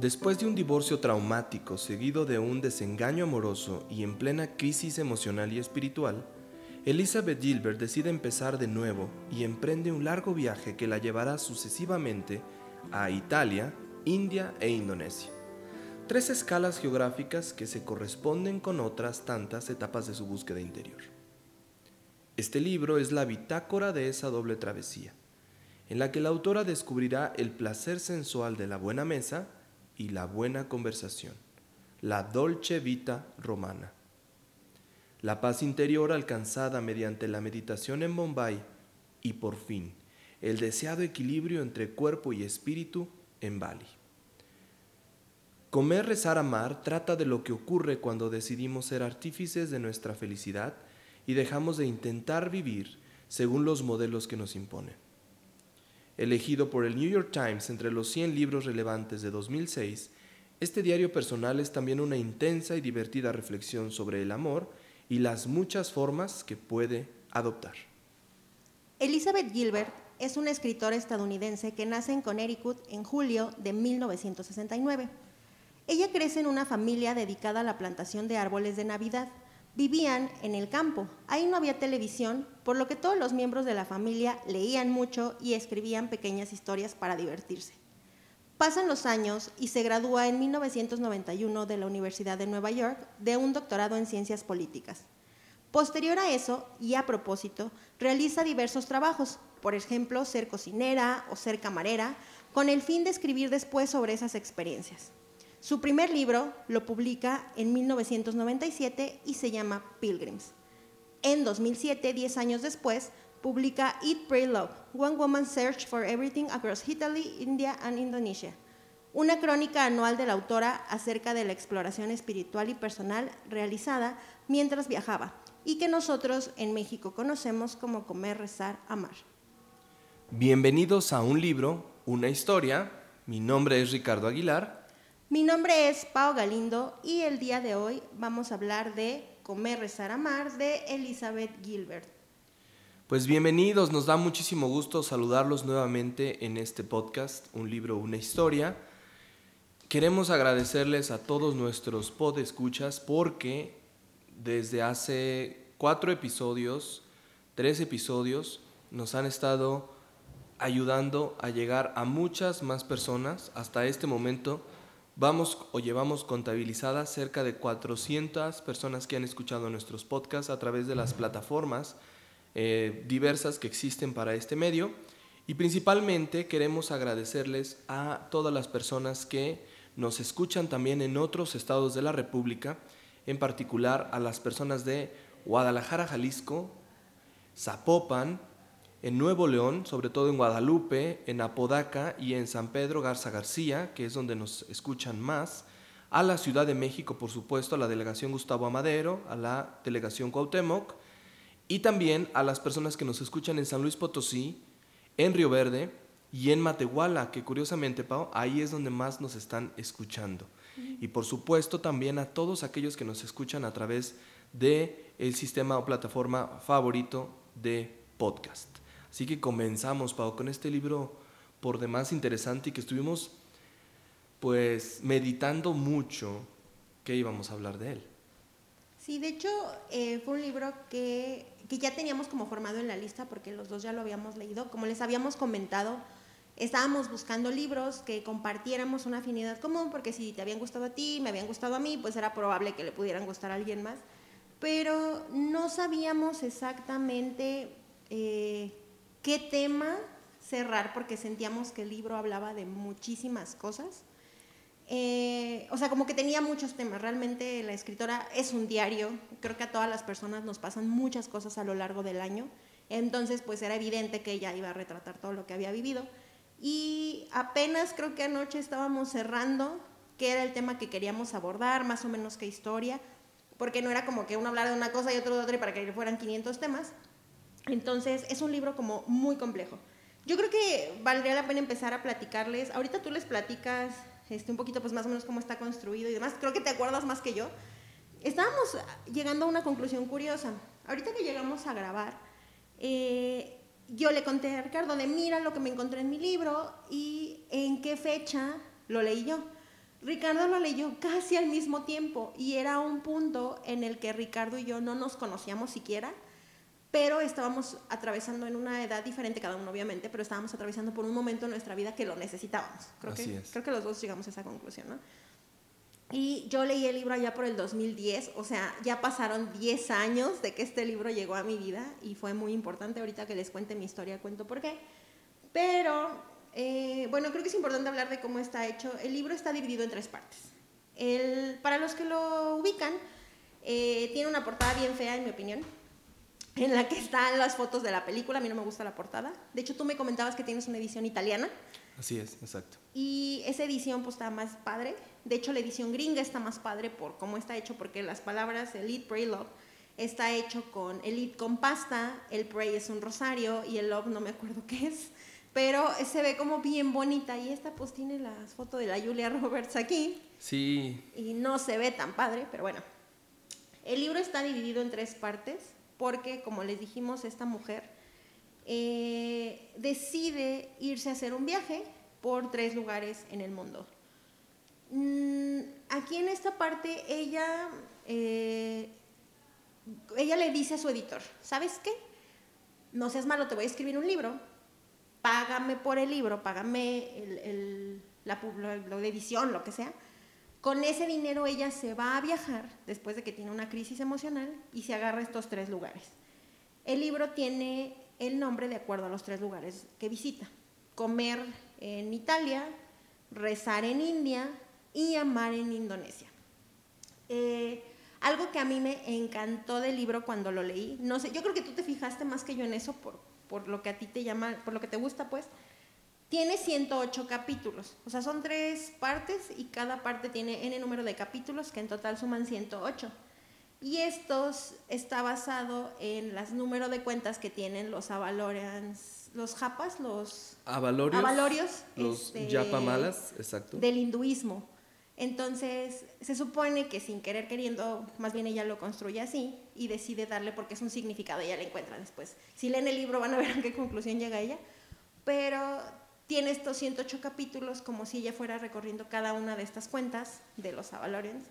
Después de un divorcio traumático seguido de un desengaño amoroso y en plena crisis emocional y espiritual, Elizabeth Gilbert decide empezar de nuevo y emprende un largo viaje que la llevará sucesivamente a Italia, India e Indonesia. Tres escalas geográficas que se corresponden con otras tantas etapas de su búsqueda interior. Este libro es la bitácora de esa doble travesía, en la que la autora descubrirá el placer sensual de la buena mesa y la buena conversación, la dolce vita romana. La paz interior alcanzada mediante la meditación en Bombay y por fin el deseado equilibrio entre cuerpo y espíritu en Bali. Comer, rezar, amar trata de lo que ocurre cuando decidimos ser artífices de nuestra felicidad y dejamos de intentar vivir según los modelos que nos imponen elegido por el New York Times entre los 100 libros relevantes de 2006, este diario personal es también una intensa y divertida reflexión sobre el amor y las muchas formas que puede adoptar. Elizabeth Gilbert es una escritora estadounidense que nace en Connecticut en julio de 1969. Ella crece en una familia dedicada a la plantación de árboles de Navidad vivían en el campo. Ahí no había televisión, por lo que todos los miembros de la familia leían mucho y escribían pequeñas historias para divertirse. Pasan los años y se gradúa en 1991 de la Universidad de Nueva York de un doctorado en ciencias políticas. Posterior a eso, y a propósito, realiza diversos trabajos, por ejemplo, ser cocinera o ser camarera, con el fin de escribir después sobre esas experiencias. Su primer libro lo publica en 1997 y se llama Pilgrims. En 2007, 10 años después, publica Eat, Pray, Love, One Woman Search for Everything Across Italy, India and Indonesia, una crónica anual de la autora acerca de la exploración espiritual y personal realizada mientras viajaba y que nosotros en México conocemos como comer, rezar, amar. Bienvenidos a un libro, una historia. Mi nombre es Ricardo Aguilar mi nombre es Pau Galindo y el día de hoy vamos a hablar de Comer, Rezar, Amar de Elizabeth Gilbert. Pues bienvenidos, nos da muchísimo gusto saludarlos nuevamente en este podcast, Un libro, una historia. Queremos agradecerles a todos nuestros podescuchas porque desde hace cuatro episodios, tres episodios, nos han estado ayudando a llegar a muchas más personas. Hasta este momento Vamos o llevamos contabilizadas cerca de 400 personas que han escuchado nuestros podcasts a través de las plataformas eh, diversas que existen para este medio. Y principalmente queremos agradecerles a todas las personas que nos escuchan también en otros estados de la República, en particular a las personas de Guadalajara, Jalisco, Zapopan, en Nuevo León, sobre todo en Guadalupe, en Apodaca y en San Pedro Garza García, que es donde nos escuchan más, a la Ciudad de México, por supuesto, a la delegación Gustavo Amadero, a la delegación Cuauhtémoc, y también a las personas que nos escuchan en San Luis Potosí, en Río Verde y en Matehuala, que curiosamente, Pau, ahí es donde más nos están escuchando. Y por supuesto también a todos aquellos que nos escuchan a través de el sistema o plataforma favorito de podcast. Así que comenzamos, Pau, con este libro por demás interesante y que estuvimos pues meditando mucho que íbamos a hablar de él. Sí, de hecho eh, fue un libro que, que, ya teníamos como formado en la lista porque los dos ya lo habíamos leído. Como les habíamos comentado, estábamos buscando libros que compartiéramos una afinidad común porque si te habían gustado a ti, me habían gustado a mí, pues era probable que le pudieran gustar a alguien más. Pero no sabíamos exactamente eh, qué tema cerrar porque sentíamos que el libro hablaba de muchísimas cosas. Eh, o sea, como que tenía muchos temas. Realmente la escritora es un diario. Creo que a todas las personas nos pasan muchas cosas a lo largo del año. Entonces, pues era evidente que ella iba a retratar todo lo que había vivido. Y apenas creo que anoche estábamos cerrando qué era el tema que queríamos abordar, más o menos qué historia, porque no era como que uno hablara de una cosa y otro de otra y para que fueran 500 temas. Entonces, es un libro como muy complejo. Yo creo que valdría la pena empezar a platicarles. Ahorita tú les platicas este, un poquito, pues más o menos cómo está construido y demás. Creo que te acuerdas más que yo. Estábamos llegando a una conclusión curiosa. Ahorita que llegamos a grabar, eh, yo le conté a Ricardo de mira lo que me encontré en mi libro y en qué fecha lo leí yo. Ricardo lo leyó casi al mismo tiempo y era un punto en el que Ricardo y yo no nos conocíamos siquiera, pero estábamos atravesando en una edad diferente cada uno obviamente, pero estábamos atravesando por un momento en nuestra vida que lo necesitábamos. Creo, Así que, es. creo que los dos llegamos a esa conclusión, ¿no? Y yo leí el libro allá por el 2010, o sea, ya pasaron 10 años de que este libro llegó a mi vida y fue muy importante. Ahorita que les cuente mi historia, cuento por qué. Pero, eh, bueno, creo que es importante hablar de cómo está hecho. El libro está dividido en tres partes. El, para los que lo ubican, eh, tiene una portada bien fea, en mi opinión, en la que están las fotos de la película. A mí no me gusta la portada. De hecho, tú me comentabas que tienes una edición italiana. Así es, exacto. Y esa edición pues está más padre. De hecho, la edición gringa está más padre por cómo está hecho, porque las palabras Elite, Pray, Love está hecho con Elite con pasta, el Pray es un rosario y el Love no me acuerdo qué es, pero se ve como bien bonita. Y esta pues tiene las fotos de la Julia Roberts aquí Sí, y no se ve tan padre, pero bueno. El libro está dividido en tres partes porque, como les dijimos, esta mujer eh, decide irse a hacer un viaje por tres lugares en el mundo. Mm, aquí en esta parte ella, eh, ella le dice a su editor, ¿sabes qué? No seas malo, te voy a escribir un libro, págame por el libro, págame la, la- la edición, lo que sea. Con ese dinero ella se va a viajar después de que tiene una crisis emocional y se agarra estos tres lugares. El libro tiene el nombre de acuerdo a los tres lugares que visita. Comer en Italia, rezar en India y amar en Indonesia. Eh, algo que a mí me encantó del libro cuando lo leí, no sé, yo creo que tú te fijaste más que yo en eso por, por lo que a ti te llama, por lo que te gusta, pues. Tiene 108 capítulos, o sea, son tres partes y cada parte tiene n número de capítulos que en total suman 108. Y estos está basado en las número de cuentas que tienen los Avalorians, los japas, los Avalorios. Avalorios, Los este, yapamalas, exacto. del hinduismo. Entonces, se supone que sin querer queriendo, más bien ella lo construye así y decide darle porque es un significado, ella le encuentra después. Si leen el libro van a ver a qué conclusión llega ella, pero tiene estos 108 capítulos como si ella fuera recorriendo cada una de estas cuentas de los Avalorians.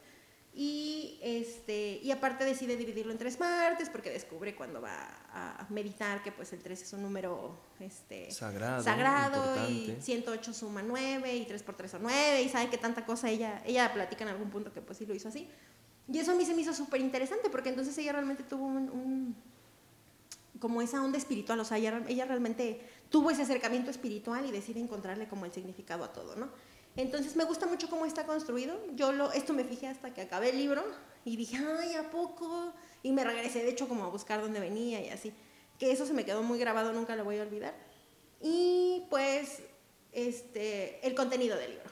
Y, este, y aparte decide dividirlo en tres partes porque descubre cuando va a meditar que pues el 3 es un número este, Sagrado, sagrado y importante. 108 suma 9 y 3 por 3 son 9 y sabe que tanta cosa ella, ella platica en algún punto que pues sí lo hizo así. Y eso a mí se me hizo súper interesante porque entonces ella realmente tuvo un, un- como esa onda espiritual, o sea, ella, ella realmente tuvo ese acercamiento espiritual y decide encontrarle como el significado a todo, ¿no? Entonces me gusta mucho cómo está construido. Yo lo, esto me fijé hasta que acabé el libro y dije, ay, ¿a poco? Y me regresé, de hecho, como a buscar dónde venía y así. Que eso se me quedó muy grabado, nunca lo voy a olvidar. Y pues, este, el contenido del libro.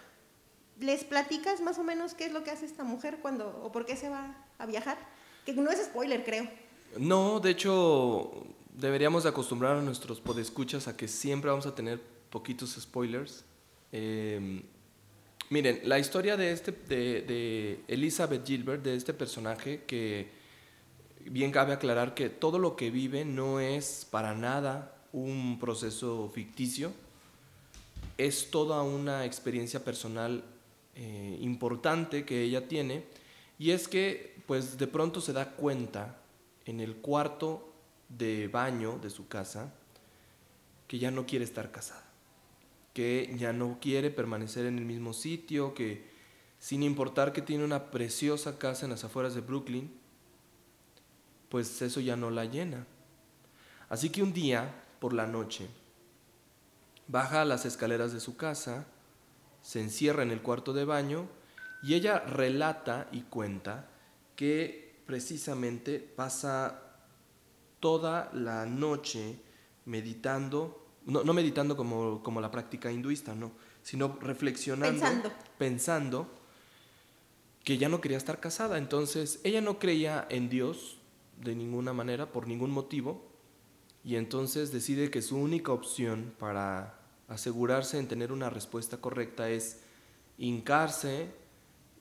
¿Les platicas más o menos qué es lo que hace esta mujer cuando, o por qué se va a viajar? Que no es spoiler, creo. No, de hecho, deberíamos de acostumbrar a nuestros podescuchas a que siempre vamos a tener poquitos spoilers. Eh, miren, la historia de, este, de Elizabeth Gilbert, de este personaje, que bien cabe aclarar que todo lo que vive no es para nada un proceso ficticio, es toda una experiencia personal eh, importante que ella tiene, y es que pues de pronto se da cuenta en el cuarto de baño de su casa que ya no quiere estar casada, que ya no quiere permanecer en el mismo sitio, que sin importar que tiene una preciosa casa en las afueras de Brooklyn, pues eso ya no la llena. Así que un día, por la noche, baja las escaleras de su casa, se encierra en el cuarto de baño y ella relata y cuenta que precisamente pasa toda la noche meditando, no, no meditando como, como la práctica hinduista, no, sino reflexionando, Pensando. pensando que ya no quería estar casada. Entonces, ella no creía en Dios de ninguna manera, por ningún motivo, y entonces decide que su única opción para asegurarse en tener una respuesta correcta es hincarse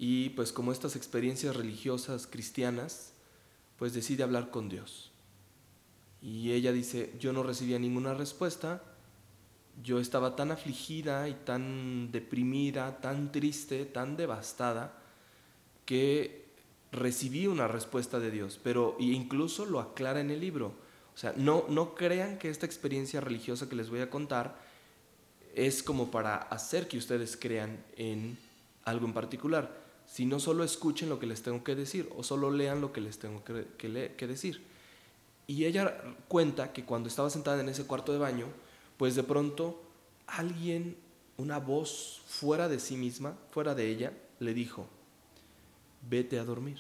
y pues como estas experiencias religiosas cristianas, pues decide hablar con Dios. Y ella dice, yo no recibía ninguna respuesta, yo estaba tan afligida y tan deprimida, tan triste, tan devastada, que recibí una respuesta de Dios, pero incluso lo aclara en el libro. O sea, no, no crean que esta experiencia religiosa que les voy a contar es como para hacer que ustedes crean en algo en particular, sino solo escuchen lo que les tengo que decir o solo lean lo que les tengo que, que decir. Y ella cuenta que cuando estaba sentada en ese cuarto de baño, pues de pronto alguien, una voz fuera de sí misma, fuera de ella, le dijo, vete a dormir.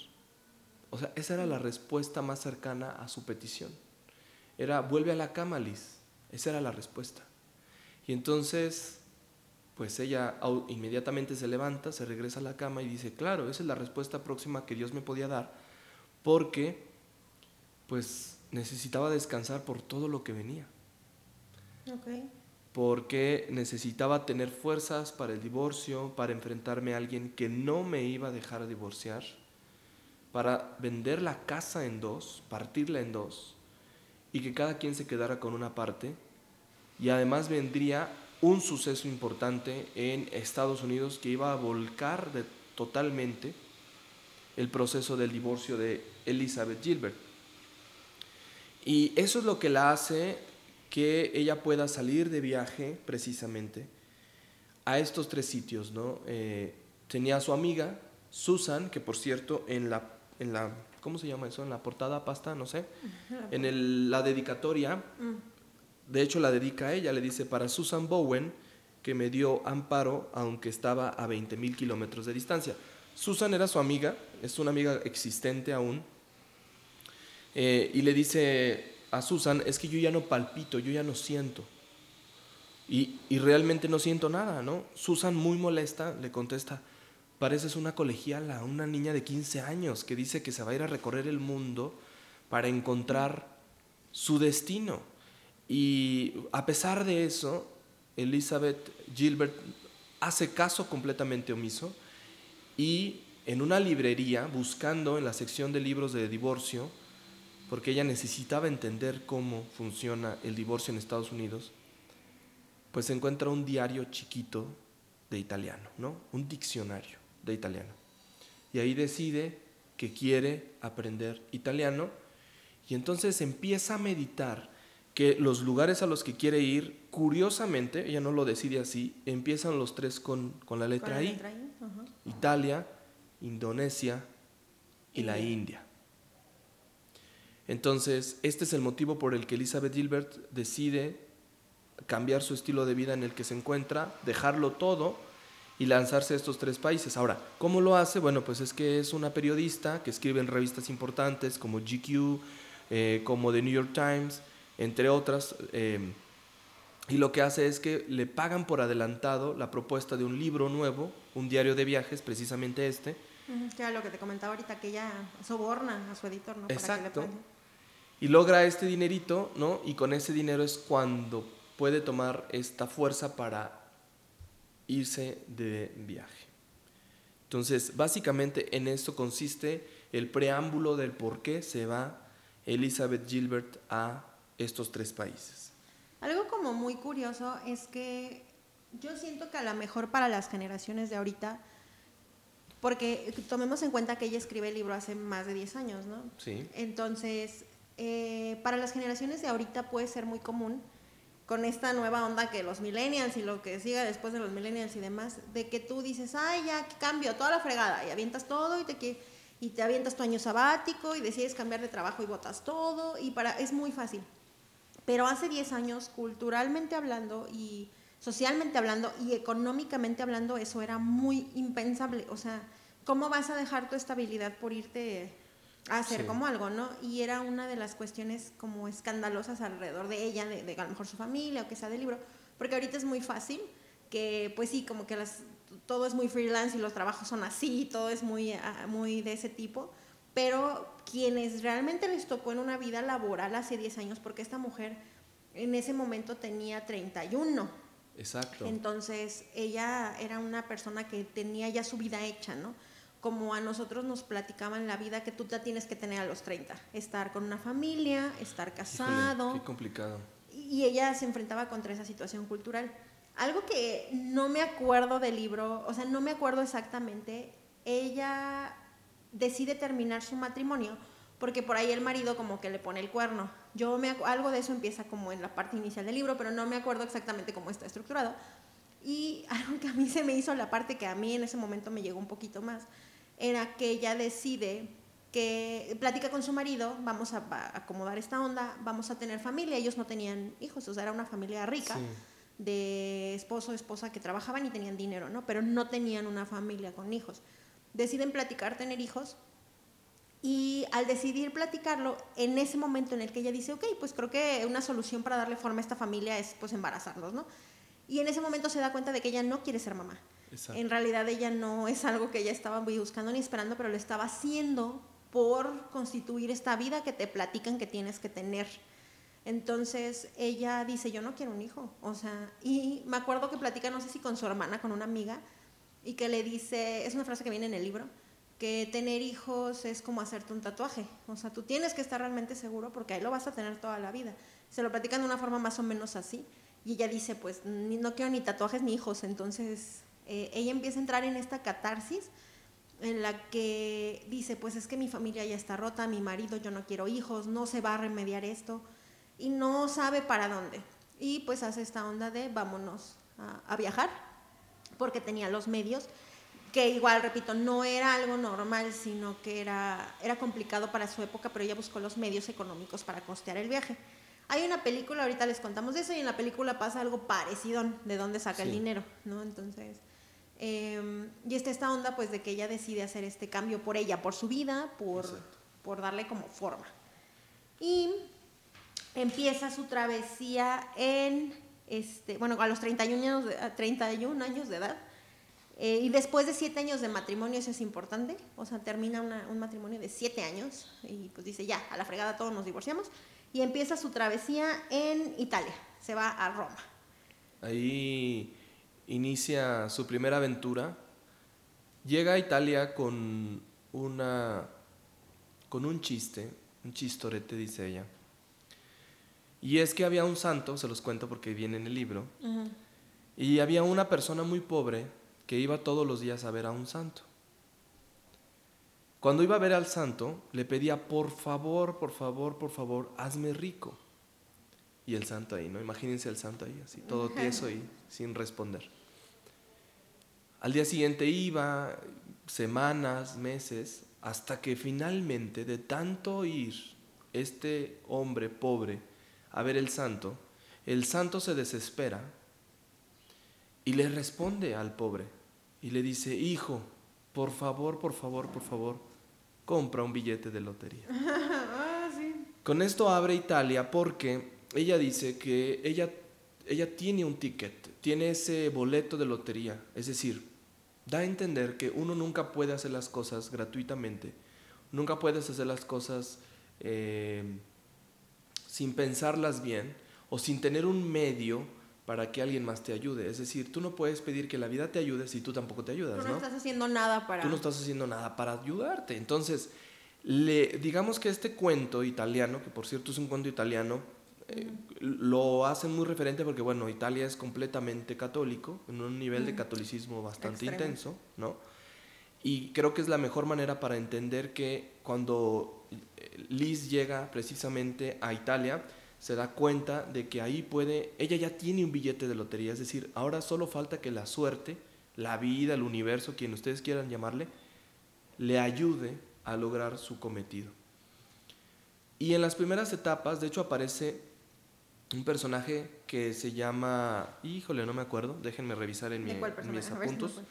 O sea, esa era la respuesta más cercana a su petición. Era, vuelve a la cama, Liz. Esa era la respuesta. Y entonces, pues ella inmediatamente se levanta, se regresa a la cama y dice, claro, esa es la respuesta próxima que Dios me podía dar, porque pues necesitaba descansar por todo lo que venía. Porque necesitaba tener fuerzas para el divorcio, para enfrentarme a alguien que no me iba a dejar divorciar, para vender la casa en dos, partirla en dos, y que cada quien se quedara con una parte. Y además vendría un suceso importante en Estados Unidos que iba a volcar de, totalmente el proceso del divorcio de Elizabeth Gilbert. Y eso es lo que la hace que ella pueda salir de viaje precisamente a estos tres sitios. ¿no? Eh, tenía a su amiga, Susan, que por cierto en la, en la, ¿cómo se llama eso? En la portada pasta, no sé, en el, la dedicatoria, mm. De hecho la dedica a ella, le dice, para Susan Bowen, que me dio amparo aunque estaba a 20 mil kilómetros de distancia. Susan era su amiga, es una amiga existente aún, eh, y le dice a Susan, es que yo ya no palpito, yo ya no siento. Y, y, realmente no siento nada, ¿no? Susan, muy molesta, le contesta, pareces una colegiala, una niña de 15 años que dice que se va a ir a recorrer el mundo para encontrar su destino. Y a pesar de eso, Elizabeth Gilbert hace caso completamente omiso y en una librería, buscando en la sección de libros de divorcio, porque ella necesitaba entender cómo funciona el divorcio en Estados Unidos, pues encuentra un diario chiquito de italiano, ¿no? Un diccionario de italiano. Y ahí decide que quiere aprender italiano y entonces empieza a meditar que los lugares a los que quiere ir, curiosamente, ella no lo decide así, empiezan los tres con, la letra I. Italia, Indonesia y la India. Entonces, este es el motivo por el que Elizabeth Gilbert decide cambiar su estilo de vida en el que se encuentra, dejarlo todo y lanzarse a estos tres países. Ahora, ¿cómo lo hace? Bueno, pues es que es una periodista que escribe en revistas importantes como GQ, eh, como The New York Times, entre otras, eh, y lo que hace es que le pagan por adelantado la propuesta de un libro nuevo, un diario de viajes, precisamente este. Que era lo que te comentaba ahorita, que ella soborna a su editor, ¿no? Exacto y logra este dinerito, ¿no? Y con ese dinero es cuando puede tomar esta fuerza para irse de viaje. Entonces, básicamente en esto consiste el preámbulo del por qué se va Elizabeth Gilbert a estos tres países. Algo como muy curioso es que yo siento que a lo mejor para las generaciones de ahorita, porque tomemos en cuenta que ella escribe el libro hace más de 10 años, ¿no? Sí. Entonces, eh, para las generaciones de ahorita puede ser muy común con esta nueva onda que los millennials y lo que siga después de los millennials y demás, de que tú dices, ay, ya cambio toda la fregada y avientas todo y te, y te avientas tu año sabático y decides cambiar de trabajo y botas todo y para es muy fácil. Pero hace 10 años, culturalmente hablando y socialmente hablando y económicamente hablando, eso era muy impensable. O sea, ¿cómo vas a dejar tu estabilidad por irte hacer como algo, ¿no? Y era una de las cuestiones como escandalosas alrededor de ella, de, a lo mejor su familia o que sea del libro, porque ahorita es muy fácil que pues sí, como que las, todo es muy freelance y los trabajos son así, todo es muy, ah, muy de ese tipo, pero quienes realmente les tocó en una vida laboral hace 10 años, porque esta mujer en ese momento tenía 31. Exacto. Entonces ella era una persona que tenía ya su vida hecha, ¿no? como a nosotros nos platicaban la vida que tú ya tienes que tener a los 30. Estar con una familia, estar casado. qué complicado. y ella se enfrentaba contra esa situación cultural. Algo que no me acuerdo del libro, o sea, no me acuerdo exactamente, ella decide terminar su matrimonio porque por ahí el marido como que le pone el cuerno. Yo me algo de eso empieza como en la parte inicial del libro, pero no me acuerdo exactamente cómo está estructurado. Y algo que a mí se me hizo la parte que a mí en ese momento me llegó un poquito más, era que ella decide que platica con su marido, vamos a, acomodar esta onda, vamos a tener familia. Ellos no tenían hijos, o sea, era una familia rica. de esposo, esposa que trabajaban y tenían dinero, ¿no? Pero no tenían una familia con hijos. Deciden platicar, tener hijos, y al decidir platicarlo, en ese momento en el que ella dice, ok, pues creo que una solución para darle forma a esta familia es pues embarazarnos, ¿no? Y en ese momento se da cuenta de que ella no quiere ser mamá. En realidad ella no es algo que ella estaba buscando ni esperando, pero lo estaba haciendo por constituir esta vida que te platican que tienes que tener. Entonces ella dice, yo no quiero un hijo. O sea, y me acuerdo que platica, no sé si con su hermana, con una amiga, y que le dice, es una frase que viene en el libro, que tener hijos es como hacerte un tatuaje. O sea, tú tienes que estar realmente seguro porque ahí lo vas a tener toda la vida. Se lo platican de una forma más o menos así. Y ella dice, pues no quiero ni tatuajes ni hijos. Entonces eh, ella empieza a entrar en esta catarsis en la que dice, pues es que mi familia ya está rota, mi marido, yo no quiero hijos, no se va a remediar esto y no sabe para dónde. Y pues hace esta onda de vámonos a, viajar, porque tenía los medios, que igual, repito, no era algo normal, sino que era, era complicado para su época, pero ella buscó los medios económicos para costear el viaje. Hay una película, ahorita les contamos de eso, y en la película pasa algo parecido de dónde saca el dinero, ¿no? Entonces, em, y está esta onda, pues, de que ella decide hacer este cambio por ella, por su vida, por, por darle como forma. Y empieza su travesía en, este, bueno, a los 31 años de, 31 años de edad. Eh, y después de siete años de matrimonio, eso es importante, o sea, termina un matrimonio de siete años y pues dice, ya, a la fregada todos nos divorciamos y empieza su travesía en Italia, se va a Roma. Ahí inicia su primera aventura, llega a Italia con una con un chiste, un chistorete dice ella. Y es que había un santo, se los cuento porque viene en el libro, y había una persona muy pobre que iba todos los días a ver a un santo. Cuando iba a ver al santo, le pedía, por favor, por favor, por favor, hazme rico. Y el santo ahí, ¿no? Imagínense el santo ahí, así, todo tieso y sin responder. Al día siguiente iba, semanas, meses, hasta que finalmente, de tanto ir este hombre pobre a ver el santo, el santo se desespera y le responde al pobre y le dice, hijo, por favor, por favor, por favor, compra un billete de lotería. Ah, Con esto abre Italia porque ella dice que ella, ella tiene un ticket, tiene ese boleto de lotería. Es decir, da a entender que uno nunca puede hacer las cosas gratuitamente, nunca puedes hacer las cosas eh, sin pensarlas bien o sin tener un medio para que alguien más te ayude. Es decir, tú no puedes pedir que la vida te ayude si tú tampoco te ayudas. Tú no, estás haciendo nada para... Tú no estás haciendo nada para ayudarte. Entonces, le, digamos que este cuento italiano, que por cierto es un cuento italiano, eh, lo hacen muy referente porque, bueno, Italia es completamente católico, en un nivel de catolicismo bastante intenso, ¿no? Y creo que es la mejor manera para entender que cuando Liz llega precisamente a Italia, se da cuenta de que ahí puede, ella ya tiene un billete de lotería, es decir, ahora solo falta que la suerte, la vida, el universo, quien ustedes quieran llamarle, le ayude a lograr su cometido. Y en las primeras etapas, de hecho, aparece un personaje que se llama, híjole, no me acuerdo, déjenme revisar en, mis apuntos,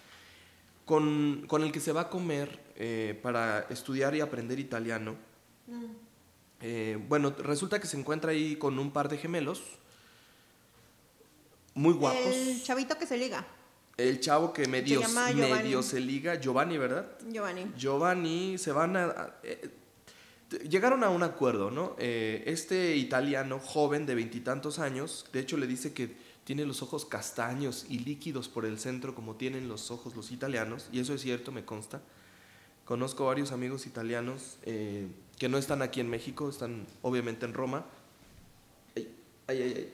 con, con, el que se va a comer eh, para estudiar y aprender italiano. Mm. Eh, bueno, resulta que se encuentra ahí con un par de gemelos, muy guapos. El chavito que se liga. El chavo que medio se, medio se liga, Giovanni, ¿verdad? Giovanni. Giovanni, se van a... Eh, llegaron a un acuerdo, ¿no? Eh, este italiano joven de veintitantos años, de hecho le dice que tiene los ojos castaños y líquidos por el centro como tienen los ojos los italianos, y eso es cierto, me consta. Conozco varios amigos italianos que no están aquí en México, están obviamente en Roma. Ay, ay, ay,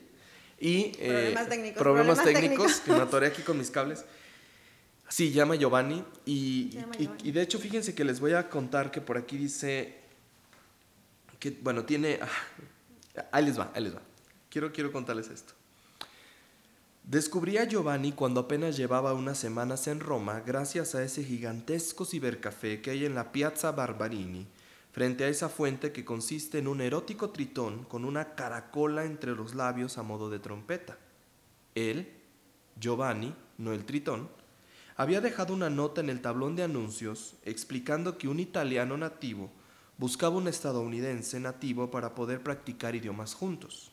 Y eh, problemas técnicos, problemas técnicos, que me atoré aquí con mis cables. Sí, llama Giovanni. Y, y, de hecho, fíjense que les voy a contar que por aquí dice que, bueno, tiene... Ah, ahí les va, ahí les va. Quiero, quiero contarles esto. Descubrí a Giovanni cuando apenas llevaba unas semanas en Roma gracias a ese gigantesco cibercafé que hay en la Piazza Barbarini, frente a esa fuente que consiste en un erótico tritón con una caracola entre los labios a modo de trompeta. Él, Giovanni, no el tritón, había dejado una nota en el tablón de anuncios explicando que un italiano nativo buscaba un estadounidense nativo para poder practicar idiomas juntos.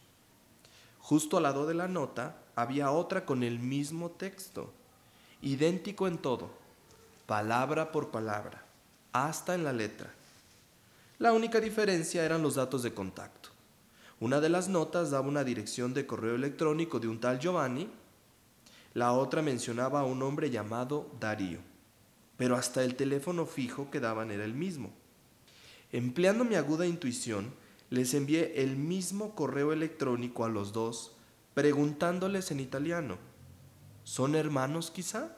Justo al lado de la nota había otra con el mismo texto, idéntico en todo, palabra por palabra, hasta en la letra. La única diferencia eran los datos de contacto. Una de las notas daba una dirección de correo electrónico de un tal Giovanni, la otra mencionaba a un hombre llamado Darío, pero hasta el teléfono fijo que daban era el mismo. Empleando mi aguda intuición, les envié el mismo correo electrónico a los dos preguntándoles en italiano, ¿son hermanos quizá?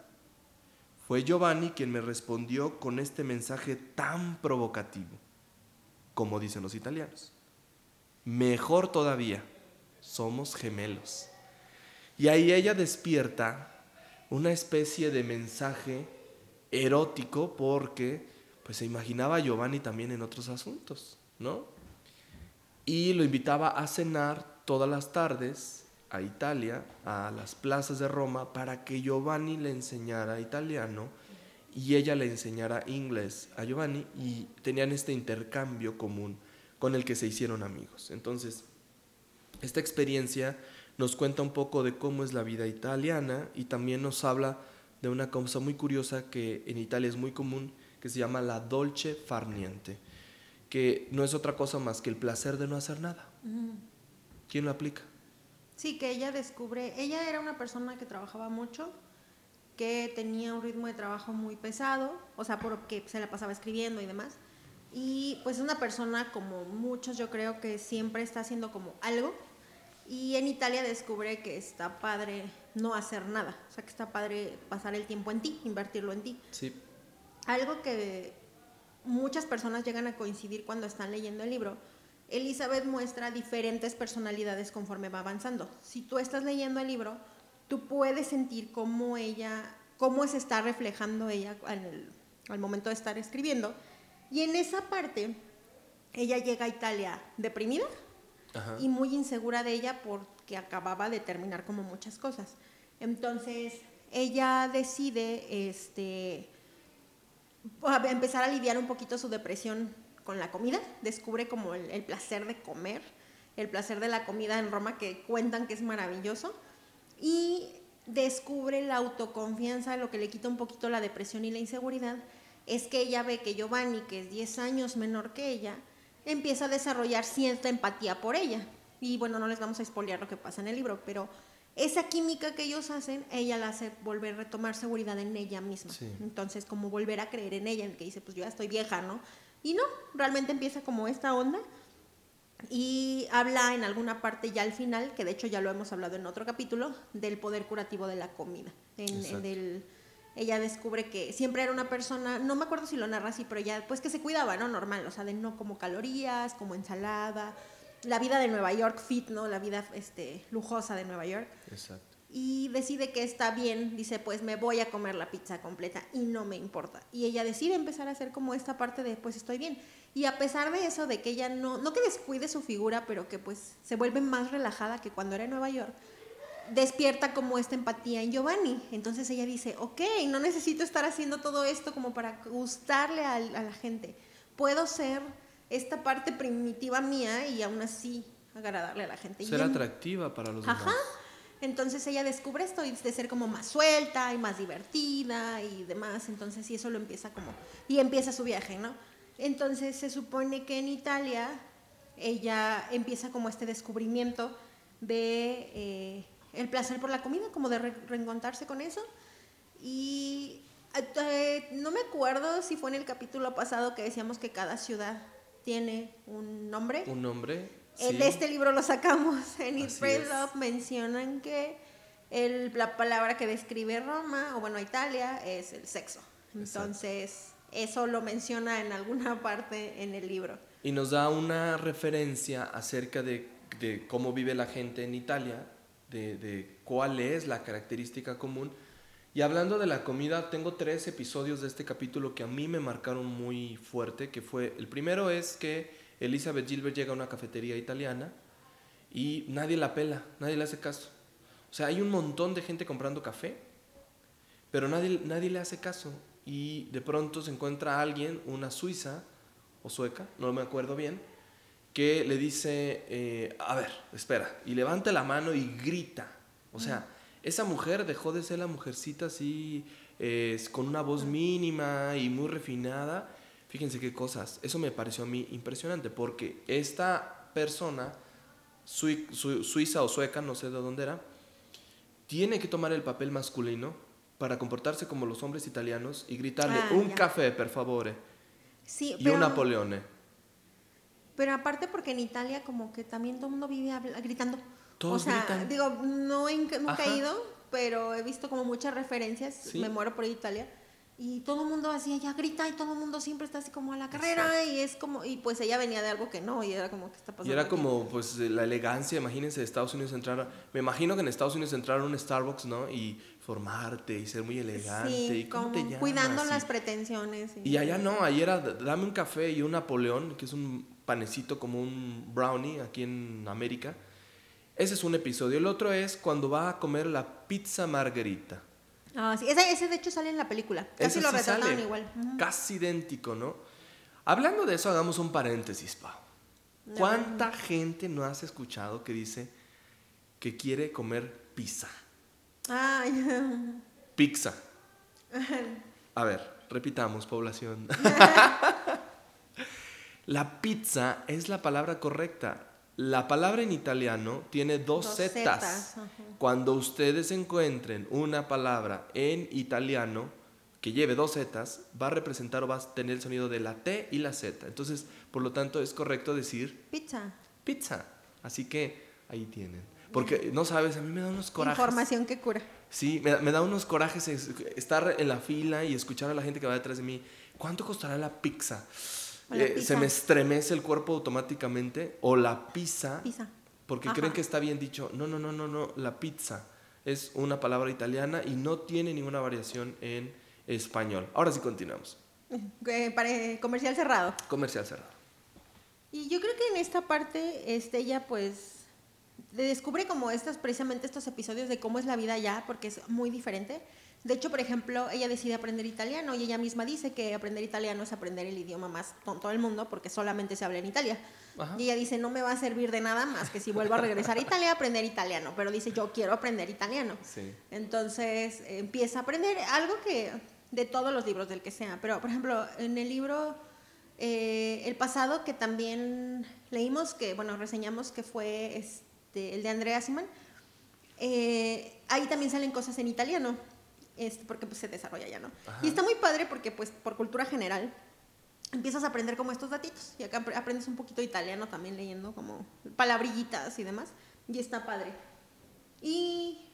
Fue Giovanni quien me respondió con este mensaje tan provocativo, como dicen los italianos. Mejor todavía, somos gemelos. Y ahí ella despierta una especie de mensaje erótico porque pues se imaginaba a Giovanni también en otros asuntos, ¿no? Y lo invitaba a cenar todas las tardes a Italia, a las plazas de Roma, para que Giovanni le enseñara italiano y ella le enseñara inglés a Giovanni y tenían este intercambio común con el que se hicieron amigos. Entonces, esta experiencia nos cuenta un poco de cómo es la vida italiana y también nos habla de una cosa muy curiosa que en Italia es muy común, que se llama la dolce far niente, que no es otra cosa más que el placer de no hacer nada. ¿Quién lo aplica? Sí, que ella descubre, ella era una persona que trabajaba mucho, que tenía un ritmo de trabajo muy pesado, o sea, porque se la pasaba escribiendo y demás. Y pues es una persona como muchos, yo creo que siempre está haciendo como algo. Y en Italia descubre que está padre no hacer nada, o sea, que está padre pasar el tiempo en ti, invertirlo en ti. Sí. Algo que muchas personas llegan a coincidir cuando están leyendo el libro Elizabeth muestra diferentes personalidades conforme va avanzando. Si tú estás leyendo el libro, tú puedes sentir cómo ella, cómo se está reflejando ella al, momento de estar escribiendo. Y en esa parte, ella llega a Italia deprimida y muy insegura de ella porque acababa de terminar como muchas cosas. Entonces, ella decide este, empezar a aliviar un poquito su depresión con la comida, descubre como el, placer de comer, el placer de la comida en Roma que cuentan que es maravilloso y descubre la autoconfianza, lo que le quita un poquito la depresión y la inseguridad, es que ella ve que Giovanni, que es 10 años menor que ella, empieza a desarrollar cierta empatía por ella. Y bueno, no les vamos a expoliar lo que pasa en el libro, pero esa química que ellos hacen, ella la hace volver a retomar seguridad en ella misma. Entonces, como volver a creer en ella, en que dice, pues yo ya estoy vieja, ¿no? Y no, realmente empieza como esta onda y habla en alguna parte ya al final, que de hecho ya lo hemos hablado en otro capítulo, del poder curativo de la comida. En, ella descubre que siempre era una persona, no me acuerdo si lo narra así, pero ya pues que se cuidaba, ¿no? Normal, o sea, de no como calorías, como ensalada, la vida de Nueva York fit, ¿no? La vida este, lujosa de Nueva York. Exacto y decide que está bien, dice, pues me voy a comer la pizza completa y no me importa. Y ella decide empezar a hacer como esta parte de, pues estoy bien. Y a pesar de eso, de que ella no, no que descuide su figura, pero que pues se vuelve más relajada que cuando era en Nueva York, despierta como esta empatía en Giovanni. Entonces ella dice, ok, no necesito estar haciendo todo esto como para gustarle a, la gente. Puedo ser esta parte primitiva mía y aún así agradarle a la gente. Ser atractiva para los Ajá. Entonces ella descubre esto y de ser como más suelta y más divertida y demás. Entonces, y eso lo empieza como. Y empieza su viaje, ¿no? Entonces se supone que en Italia ella empieza como este descubrimiento de eh, el placer por la comida, como de reencontrarse con eso. Y eh, no me acuerdo si fue en el capítulo pasado que decíamos que cada ciudad tiene un nombre. Un nombre. En este libro lo sacamos. En Pray, Love mencionan que el, la palabra que describe Roma, o bueno, Italia, es el sexo. Entonces, eso lo menciona en alguna parte en el libro. Y nos da una referencia acerca de, de cómo vive la gente en Italia, de, de, cuál es la característica común. Y hablando de la comida, tengo tres episodios de este capítulo que a mí me marcaron muy fuerte, que fue, el primero es que Elizabeth Gilbert llega a una cafetería italiana y nadie la pela, nadie le hace caso. O sea, hay un montón de gente comprando café, pero nadie, nadie le hace caso. Y de pronto se encuentra alguien, una suiza o sueca, no me acuerdo bien, que le dice, eh, a ver, espera, y levanta la mano y grita. O sea, esa mujer dejó de ser la mujercita así, con una voz mínima y muy refinada. Fíjense qué cosas. Eso me pareció a mí impresionante porque esta persona, suiza o sueca, no sé de dónde era, tiene que tomar el papel masculino para comportarse como los hombres italianos y gritarle ah, un café, per favore. Sí, y un Napoleone. Pero aparte porque en Italia como que también todo el mundo vive gritando. Todos o sea, digo, no he, nunca he ido, pero he visto como muchas referencias, me muero por Italia, y todo el mundo así, ella grita y todo el mundo siempre está así como a la carrera y es como, y pues ella venía de algo que no, y era como que está pasando. Y era como pues la elegancia, imagínense de Estados Unidos entrar, me imagino que en Estados Unidos entrar a un Starbucks, ¿no? Y formarte y ser muy elegante. y ¿cómo te llamas? Cuidando las pretensiones. Y, y allá no, ahí era dame un café y un Napoleón, que es un panecito como un brownie aquí en América ese es un episodio. El otro es cuando va a comer la pizza margarita. Ah, sí. Ese, de hecho sale en la película. Casi lo retrataron igual. Casi idéntico, ¿no? Hablando de eso, hagamos un paréntesis, Pau. ¿Cuánta gente no has escuchado que dice que quiere comer pizza? Ah, Pizza. A ver, repitamos, población. la pizza es la palabra correcta. La palabra en italiano tiene dos, zetas. Cuando ustedes encuentren una palabra en italiano que lleve dos zetas, va a representar o va a tener el sonido de la T y la Z. Entonces, por lo tanto, es correcto decir pizza. Pizza. Así que ahí tienen. Porque, no sabes, a mí me da unos corajes. Información que cura. Sí, me, me da unos corajes estar en la fila y escuchar a la gente que va detrás de mí. ¿Cuánto costará la pizza? Eh, se me estremece el cuerpo automáticamente. O la pizza. Porque creen que está bien dicho. No, no, no, no, no. La pizza es una palabra italiana y no tiene ninguna variación en español. Ahora sí continuamos. comercial cerrado. Comercial cerrado. Y yo creo que en esta parte, este, ella pues descubre como estas, precisamente estos episodios de cómo es la vida allá, porque es muy diferente. De hecho, por ejemplo, ella decide aprender italiano y ella misma dice que aprender italiano es aprender el idioma más tonto del mundo porque solamente se habla en Italia. Y ella dice, no me va a servir de nada más que si vuelvo a regresar a Italia aprender italiano, pero dice, yo quiero aprender italiano. Entonces empieza a aprender algo que de todos los libros del que sea, pero por ejemplo, en el libro eh, El pasado que también leímos, que bueno, reseñamos que fue este, el de Andrea Siman, eh, ahí también salen cosas en italiano este, porque pues, se desarrolla ya, ¿no? Y está muy padre porque pues por cultura general empiezas a aprender como estos datitos y acá aprendes un poquito de italiano también leyendo como palabrillitas y demás y está padre. Y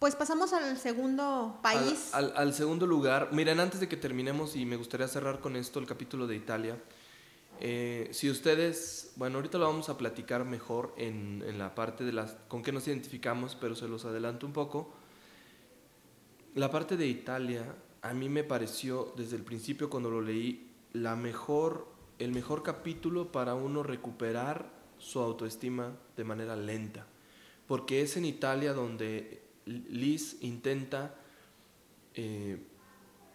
pues pasamos al segundo país. Al, segundo lugar. Miren, antes de que terminemos, y me gustaría cerrar con esto el capítulo de Italia, eh, si ustedes, bueno, ahorita lo vamos a platicar mejor en, en, la parte de las, con qué nos identificamos, pero se los adelanto un poco. La parte de Italia a mí me pareció desde el principio cuando lo leí la mejor, el mejor capítulo para uno recuperar su autoestima de manera lenta, porque es en Italia donde Liz intenta eh,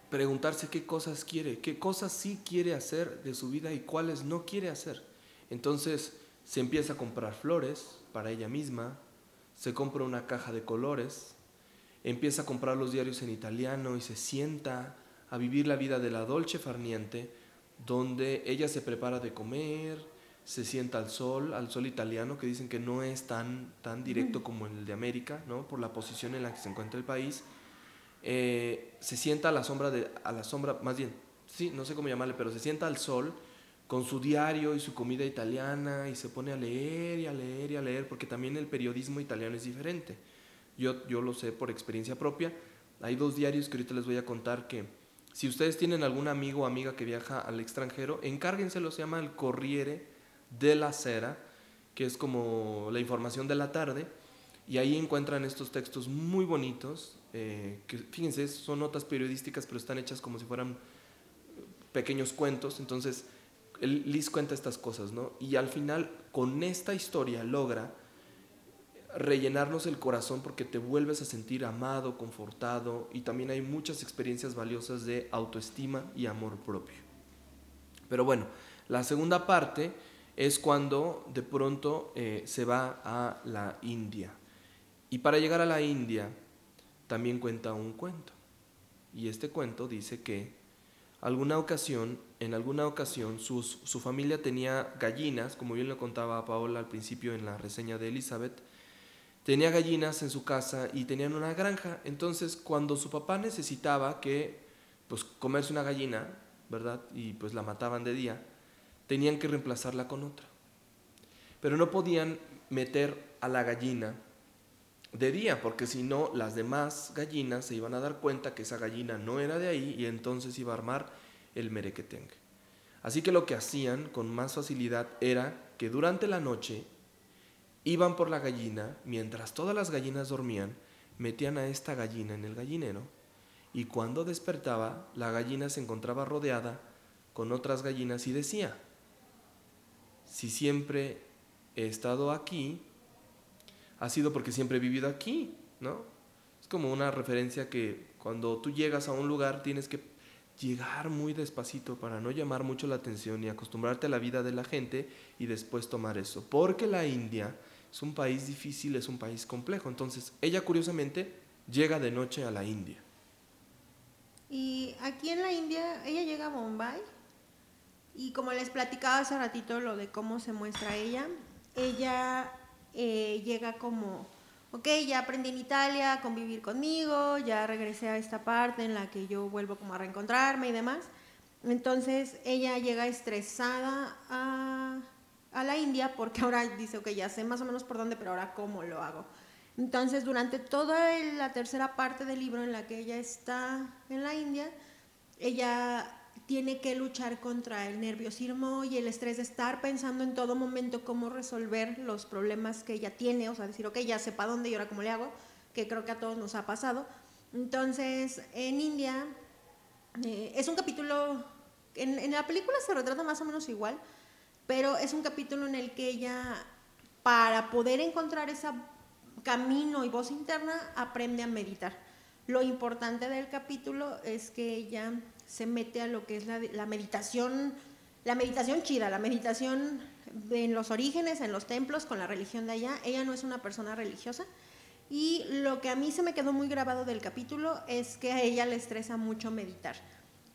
preguntarse qué cosas quiere, qué cosas sí quiere hacer de su vida y cuáles no quiere hacer. Entonces se empieza a comprar flores para ella misma, se compra una caja de colores, empieza a comprar los diarios en italiano y se sienta a vivir la vida de la dolce farniente, donde ella se prepara de comer, se sienta al sol, al sol italiano, que dicen que no es tan, tan directo como el de América, ¿no? por la posición en la que se encuentra el país. Eh, se sienta a la sombra, de, a la sombra, más bien, sí, no sé cómo llamarle, pero se sienta al sol con su diario y su comida italiana y se pone a leer y a leer y a leer, porque también el periodismo italiano es diferente. Yo, yo lo sé por experiencia propia. Hay dos diarios que ahorita les voy a contar que si ustedes tienen algún amigo o amiga que viaja al extranjero, encárguenselo, se llama el Corriere della Sera, que es como la información de la tarde, y ahí encuentran estos textos muy bonitos, eh, que fíjense, son notas periodísticas, pero están hechas como si fueran pequeños cuentos, entonces Liz cuenta estas cosas, ¿no? Y al final, con esta historia, logra rellenarnos el corazón porque te vuelves a sentir amado, confortado y también hay muchas experiencias valiosas de autoestima y amor propio. Pero bueno, la segunda parte es cuando de pronto eh, se va a la India. Y para llegar a la India también cuenta un cuento. Y este cuento dice que alguna ocasión, en alguna ocasión su familia tenía gallinas, como bien lo contaba Paola al principio en la reseña de Elizabeth, tenía gallinas en su casa y tenían una granja. Entonces, cuando su papá necesitaba que, pues, comerse una gallina, ¿verdad? Y pues la mataban de día, tenían que reemplazarla con otra. Pero no podían meter a la gallina de día, porque si no, las demás gallinas se iban a dar cuenta que esa gallina no era de ahí y entonces iba a armar el merequetengue. Así que lo que hacían con más facilidad era que durante la noche Iban por la gallina, mientras todas las gallinas dormían, metían a esta gallina en el gallinero, y cuando despertaba, la gallina se encontraba rodeada con otras gallinas y decía, si siempre he estado aquí, ha sido porque siempre he vivido aquí, ¿no? Es como una referencia que cuando tú llegas a un lugar tienes que llegar muy despacito para no llamar mucho la atención y acostumbrarte a la vida de la gente y después tomar eso. Porque la India es un país difícil, es un país complejo. Entonces, ella curiosamente llega de noche a la India. Y aquí en la India, ella llega a Bombay. Y como les platicaba hace ratito lo de cómo se muestra ella, ella eh, llega como, ok, ya aprendí en Italia a convivir conmigo, ya regresé a esta parte en la que yo vuelvo como a reencontrarme y demás. Entonces ella llega estresada a a la India porque ahora dice, ok, ya sé más o menos por dónde, pero ahora cómo lo hago. Entonces, durante toda la tercera parte del libro en la que ella está en la India, ella tiene que luchar contra el nerviosismo y el estrés de estar pensando en todo momento cómo resolver los problemas que ella tiene, o sea, decir, ok, ya sé para dónde y ahora cómo le hago, que creo que a todos nos ha pasado. Entonces, en India, eh, es un capítulo, en, en la película se retrata más o menos igual, pero es un capítulo en el que ella, para poder encontrar ese camino y voz interna, aprende a meditar. Lo importante del capítulo es que ella se mete a lo que es la, meditación, la meditación chida, la meditación en los orígenes, en los templos, con la religión de allá. Ella no es una persona religiosa. Y lo que a mí se me quedó muy grabado del capítulo es que a ella le estresa mucho meditar.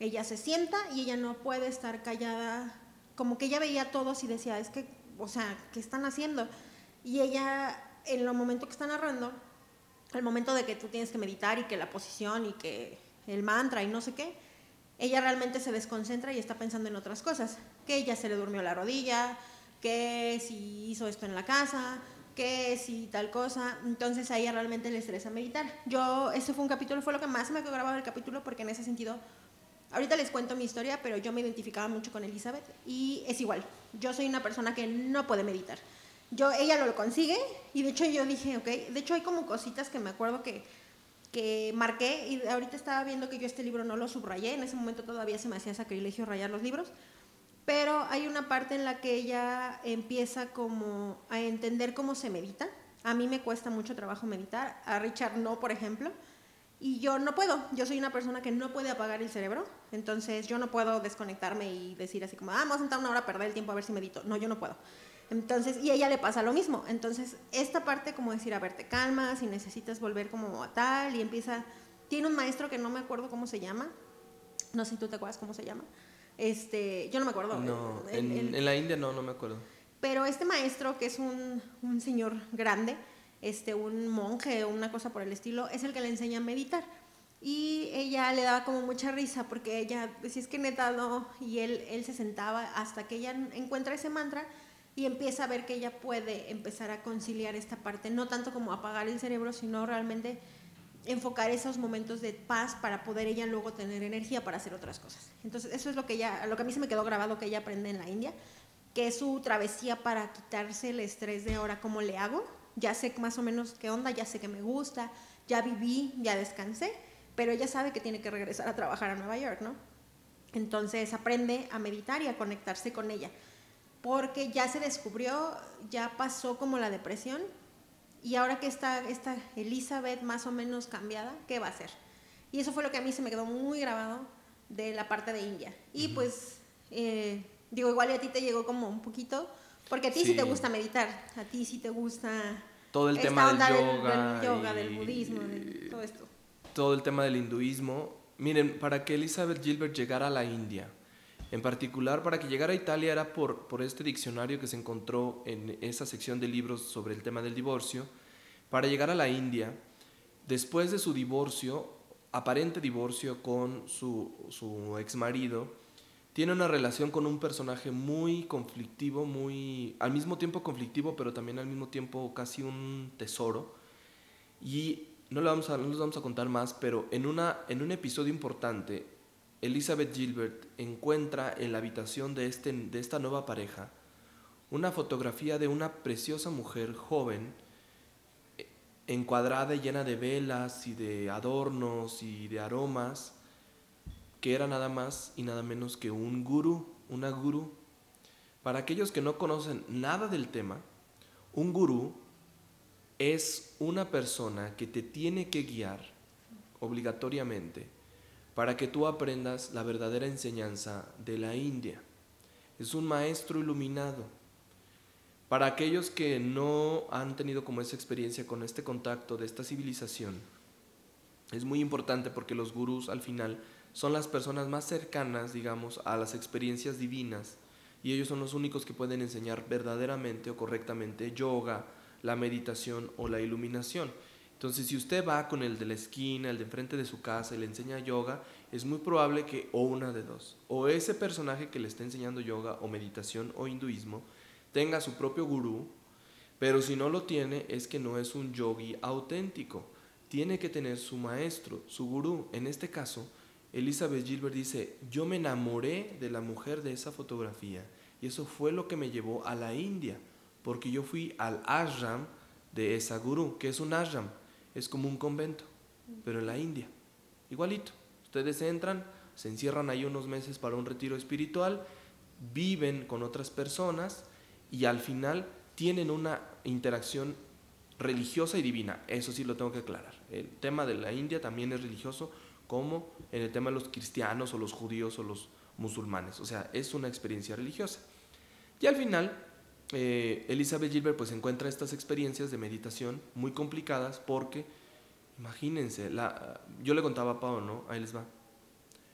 Ella se sienta y ella no puede estar callada como que ella veía a todos y decía, es que, o sea, ¿qué están haciendo? Y ella, en el momento que está narrando, el momento de que tú tienes que meditar y que la posición y que el mantra y no sé qué, ella realmente se desconcentra y está pensando en otras cosas, que ella se le durmió la rodilla, que si hizo esto en la casa, que si tal cosa, entonces a ella realmente le estresa meditar. Yo, ese fue un capítulo, fue lo que más me quedó grabado del capítulo porque en ese sentido Ahorita les cuento mi historia, pero yo me identificaba mucho con Elizabeth y es igual. Yo soy una persona que no puede meditar. Yo, ella lo consigue y de hecho yo dije, ok, de hecho hay como cositas que me acuerdo que, que marqué y ahorita estaba viendo que yo este libro no lo subrayé, en ese momento todavía se me hacía sacrilegio rayar los libros, pero hay una parte en la que ella empieza como a entender cómo se medita. A mí me cuesta mucho trabajo meditar, a Richard no, por ejemplo. Y yo no puedo, yo soy una persona que no puede apagar el cerebro, entonces yo no puedo desconectarme y decir así como, ah, vamos a sentar una hora a perder el tiempo a ver si medito. No, yo no puedo. Entonces, y a ella le pasa lo mismo. Entonces, esta parte como decir, a ver, te calmas y necesitas volver como a tal y empieza... Tiene un maestro que no me acuerdo cómo se llama, no sé si tú te acuerdas cómo se llama. Este, yo no me acuerdo. No, en, en la India no, no me acuerdo. Pero este maestro, que es un, un señor grande, este, un monje o una cosa por el estilo, es el que le enseña a meditar. Y ella le daba como mucha risa porque ella decía, es que neta no, y él, él se sentaba hasta que ella encuentra ese mantra y empieza a ver que ella puede empezar a conciliar esta parte, no tanto como apagar el cerebro, sino realmente enfocar esos momentos de paz para poder ella luego tener energía para hacer otras cosas. Entonces, eso es lo que ella, lo que a mí se me quedó grabado que ella aprende en la India, que es su travesía para quitarse el estrés de ahora cómo le hago. Ya sé más o menos qué onda, ya sé que me gusta, ya viví, ya descansé, pero ella sabe que tiene que regresar a trabajar a Nueva York, ¿no? Entonces aprende a meditar y a conectarse con ella, porque ya se descubrió, ya pasó como la depresión, y ahora que está esta Elizabeth más o menos cambiada, ¿qué va a hacer? Y eso fue lo que a mí se me quedó muy grabado de la parte de India. Y pues, eh, digo, igual a ti te llegó como un poquito, porque a ti sí, te gusta meditar, a ti sí te gusta... Todo el tema del yoga. Del, yoga, del budismo, de todo esto. Todo el tema del hinduismo. Miren, para que Elizabeth Gilbert llegara a la India, en particular, para que llegara a Italia era por, por este diccionario que se encontró en esa sección de libros sobre el tema del divorcio. Para llegar a la India, después de su divorcio, aparente divorcio con su, su ex marido, tiene una relación con un personaje muy conflictivo, muy al mismo tiempo conflictivo, pero también al mismo tiempo casi un tesoro. Y no, le vamos a, no les vamos a contar más, pero en, una, en un episodio importante, Elizabeth Gilbert encuentra en la habitación de, este, de esta nueva pareja una fotografía de una preciosa mujer joven, eh, encuadrada y llena de velas y de adornos y de aromas, que era nada más y nada menos que un gurú, una gurú. Para aquellos que no conocen nada del tema, un gurú es una persona que te tiene que guiar obligatoriamente para que tú aprendas la verdadera enseñanza de la India. Es un maestro iluminado. Para aquellos que no han tenido como esa experiencia con este contacto de esta civilización, es muy importante porque los gurús al final son las personas más cercanas, digamos, a las experiencias divinas y ellos son los únicos que pueden enseñar verdaderamente o correctamente yoga, la meditación o la iluminación. Entonces, si usted va con el de la esquina, el de enfrente de su casa y le enseña yoga, es muy probable que o una de dos, o ese personaje que le está enseñando yoga o meditación o hinduismo tenga su propio gurú, pero si no lo tiene es que no es un yogi auténtico. Tiene que tener su maestro, su gurú. En este caso, Elizabeth Gilbert dice, yo me enamoré de la mujer de esa fotografía y eso fue lo que me llevó a la India, porque yo fui al ashram de esa gurú, que es un ashram es como un convento, pero en la India. Igualito. Ustedes entran, se encierran ahí unos meses para un retiro espiritual, viven con otras personas y al final tienen una interacción religiosa y divina. Eso sí lo tengo que aclarar. El tema de la India también es religioso, como en el tema de los cristianos o los judíos o los musulmanes. O sea, es una experiencia religiosa. Y al final, eh, Elizabeth Gilbert pues encuentra estas experiencias de meditación muy complicadas porque, imagínense, yo le contaba a Pau, ¿no? Ahí les va.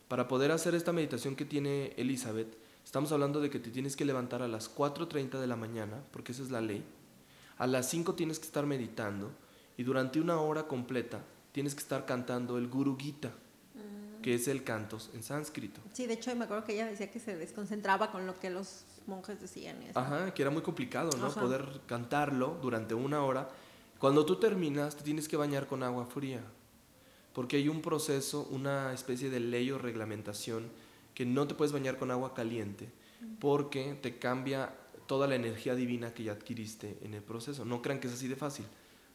Para poder hacer esta meditación que tiene Elizabeth, estamos hablando de que te tienes que levantar a las 4.30 de la mañana, porque esa es la ley. A las 5 tienes que estar meditando y durante una hora completa tienes que estar cantando el Guru Gita. Que es el canto en sánscrito. Sí, de hecho me acuerdo que ella decía que se desconcentraba con lo que los monjes decían eso. Ajá, que era muy complicado, ¿no? Poder cantarlo durante una hora. Cuando tú terminas, te tienes que bañar con agua fría, porque hay un proceso, una especie de ley o reglamentación que no te puedes bañar con agua caliente, porque te cambia toda la energía divina que ya adquiriste en el proceso. No crean que es así de fácil.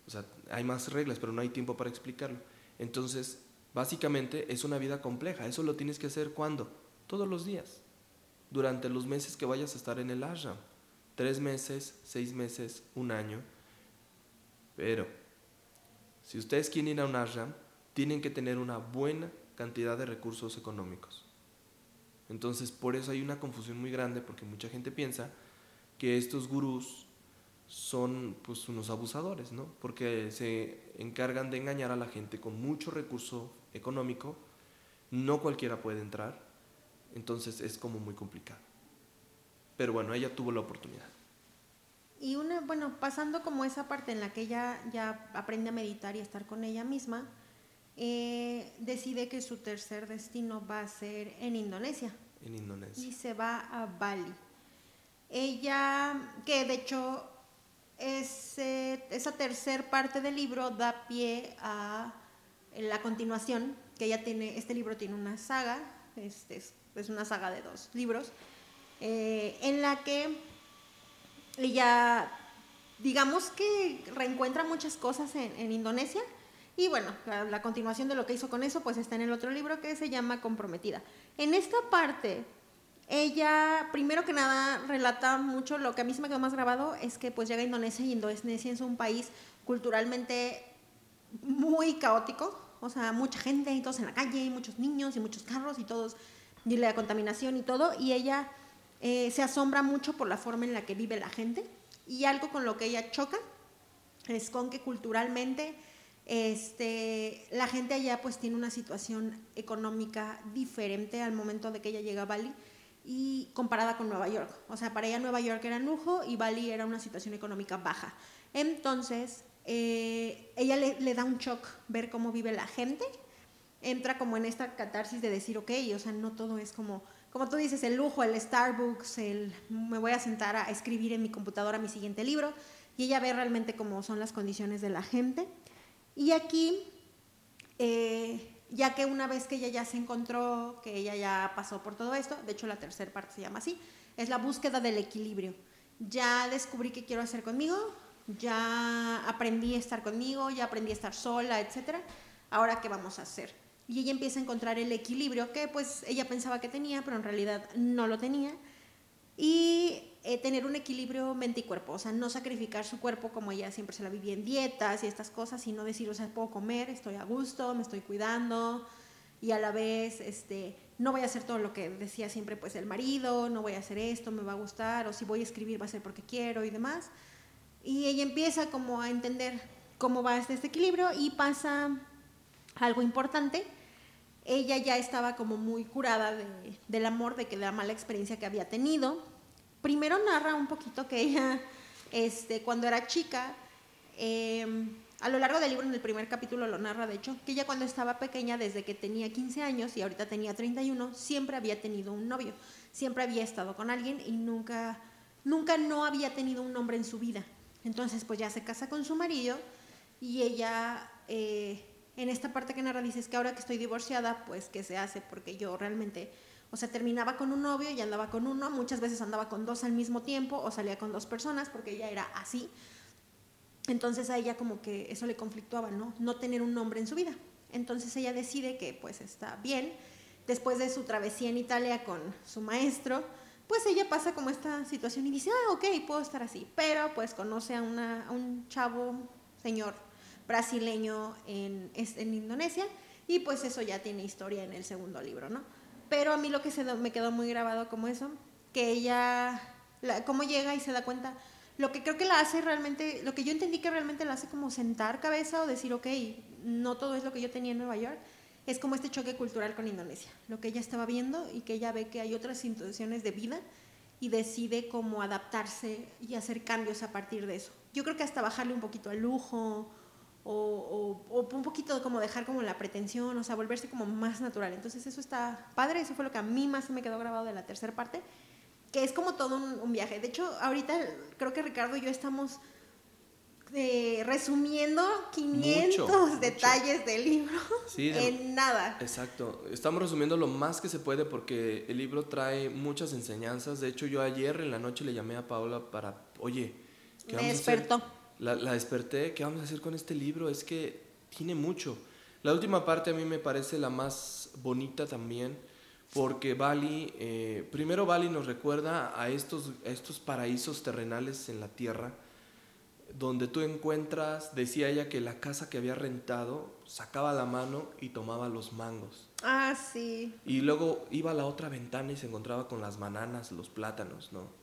O sea, hay más reglas, pero no hay tiempo para explicarlo. Entonces, básicamente es una vida compleja. Eso lo tienes que hacer cuando? Todos los días durante los meses que vayas a estar en el ashram. Tres meses, seis meses, un año. Pero, si ustedes quieren ir a un ashram, tienen que tener una buena cantidad de recursos económicos. Entonces, por eso hay una confusión muy grande, porque mucha gente piensa que estos gurús son pues unos abusadores, ¿no? Porque se encargan de engañar a la gente con mucho recurso económico. No cualquiera puede entrar entonces es como muy complicado. Pero bueno, ella tuvo la oportunidad. Y una, bueno, pasando como esa parte en la que ella ya aprende a meditar y a estar con ella misma, eh, decide que su tercer destino va a ser en Indonesia. En Indonesia. Y se va a Bali. Ella, que de hecho ese, esa tercer parte del libro da pie a la continuación, que ella tiene, este libro tiene una saga, este es, es una saga de dos libros, eh, en la que ella, digamos que reencuentra muchas cosas en, Indonesia, y bueno, la, la, continuación de lo que hizo con eso, pues está en el otro libro que se llama Comprometida. En esta parte, ella, primero que nada, relata mucho, lo que a mí se me quedó más grabado es que pues llega a Indonesia y Indonesia es un país culturalmente muy caótico, o sea, mucha gente y todos en la calle, y muchos niños y muchos carros y todos, y la contaminación y todo, y ella eh, se asombra mucho por la forma en la que vive la gente, y algo con lo que ella choca es con que culturalmente este, la gente allá pues tiene una situación económica diferente al momento de que ella llega a Bali y comparada con Nueva York. O sea, para ella Nueva York era lujo y Bali era una situación económica baja. Entonces, eh, ella le, da un shock ver cómo vive la gente. Entra como en esta catarsis de decir, ok, o sea, no todo es como, como tú dices, el lujo, el Starbucks, el me voy a sentar a escribir en mi computadora mi siguiente libro. Y ella ve realmente cómo son las condiciones de la gente. Y aquí, eh, ya que una vez que ella ya se encontró, que ella ya pasó por todo esto, de hecho la tercera parte se llama así, es la búsqueda del equilibrio. Ya descubrí qué quiero hacer conmigo, ya aprendí a estar conmigo, ya aprendí a estar sola, etc. Ahora, ¿qué vamos a hacer? Y ella empieza a encontrar el equilibrio que pues ella pensaba que tenía, pero en realidad no lo tenía. Y eh, tener un equilibrio mente y cuerpo, o sea, no sacrificar su cuerpo como ella siempre se la vivía en dietas y estas cosas, sino decir, o sea, puedo comer, estoy a gusto, me estoy cuidando y a la vez, este, no voy a hacer todo lo que decía siempre pues el marido, no voy a hacer esto, me va a gustar, o si voy a escribir va a ser porque quiero y demás. Y ella empieza como a entender cómo va este, equilibrio y pasa algo importante. Ella ya estaba como muy curada de, del amor, de que la mala experiencia que había tenido primero narra un poquito que ella, este, cuando era chica, eh, a lo largo del libro, en el primer capítulo lo narra, de hecho, que ella cuando estaba pequeña, desde que tenía 15 años y ahorita tenía 31, siempre había tenido un novio, siempre había estado con alguien y nunca, nunca no había tenido un hombre en su vida. Entonces, pues ya se casa con su marido y ella, eh, en esta parte que narra, dice, es que ahora que estoy divorciada, pues, ¿qué se hace? Porque yo realmente o sea, terminaba con un novio y andaba con uno, muchas veces andaba con dos al mismo tiempo o salía con dos personas porque ella era así. Entonces a ella como que eso le conflictuaba, ¿no? No tener un nombre en su vida. Entonces ella decide que pues está bien. Después de su travesía en Italia con su maestro, pues ella pasa como esta situación y dice, ah, ok, puedo estar así. Pero pues conoce a, una, a un chavo, señor brasileño en, en Indonesia y pues eso ya tiene historia en el segundo libro, ¿no? Pero a mí lo que se me quedó muy grabado como eso, que ella, la, cómo llega y se da cuenta, lo que creo que la hace realmente, lo que yo entendí que realmente la hace como sentar cabeza o decir, ok, no todo es lo que yo tenía en Nueva York, es como este choque cultural con Indonesia, lo que ella estaba viendo y que ella ve que hay otras situaciones de vida y decide cómo adaptarse y hacer cambios a partir de eso. Yo creo que hasta bajarle un poquito al lujo o, un poquito como dejar como la pretensión, o sea, volverse como más natural. Entonces eso está padre, eso fue lo que a mí más me quedó grabado de la tercera parte, que es como todo un, viaje. De hecho, ahorita creo que Ricardo y yo estamos eh, resumiendo 500 detalles del libro en nada. Exacto, estamos resumiendo lo más que se puede porque el libro trae muchas enseñanzas. De hecho, yo ayer en la noche le llamé a Paula para, oye, ¿qué me despertó la, la, desperté, ¿qué vamos a hacer con este libro? Es que tiene mucho. La última parte a mí me parece la más bonita también, porque Bali, eh, primero Bali nos recuerda a estos, estos paraísos terrenales en la tierra, donde tú encuentras, decía ella que la casa que había rentado sacaba la mano y tomaba los mangos. Ah, sí. Y luego iba a la otra ventana y se encontraba con las bananas, los plátanos, ¿no?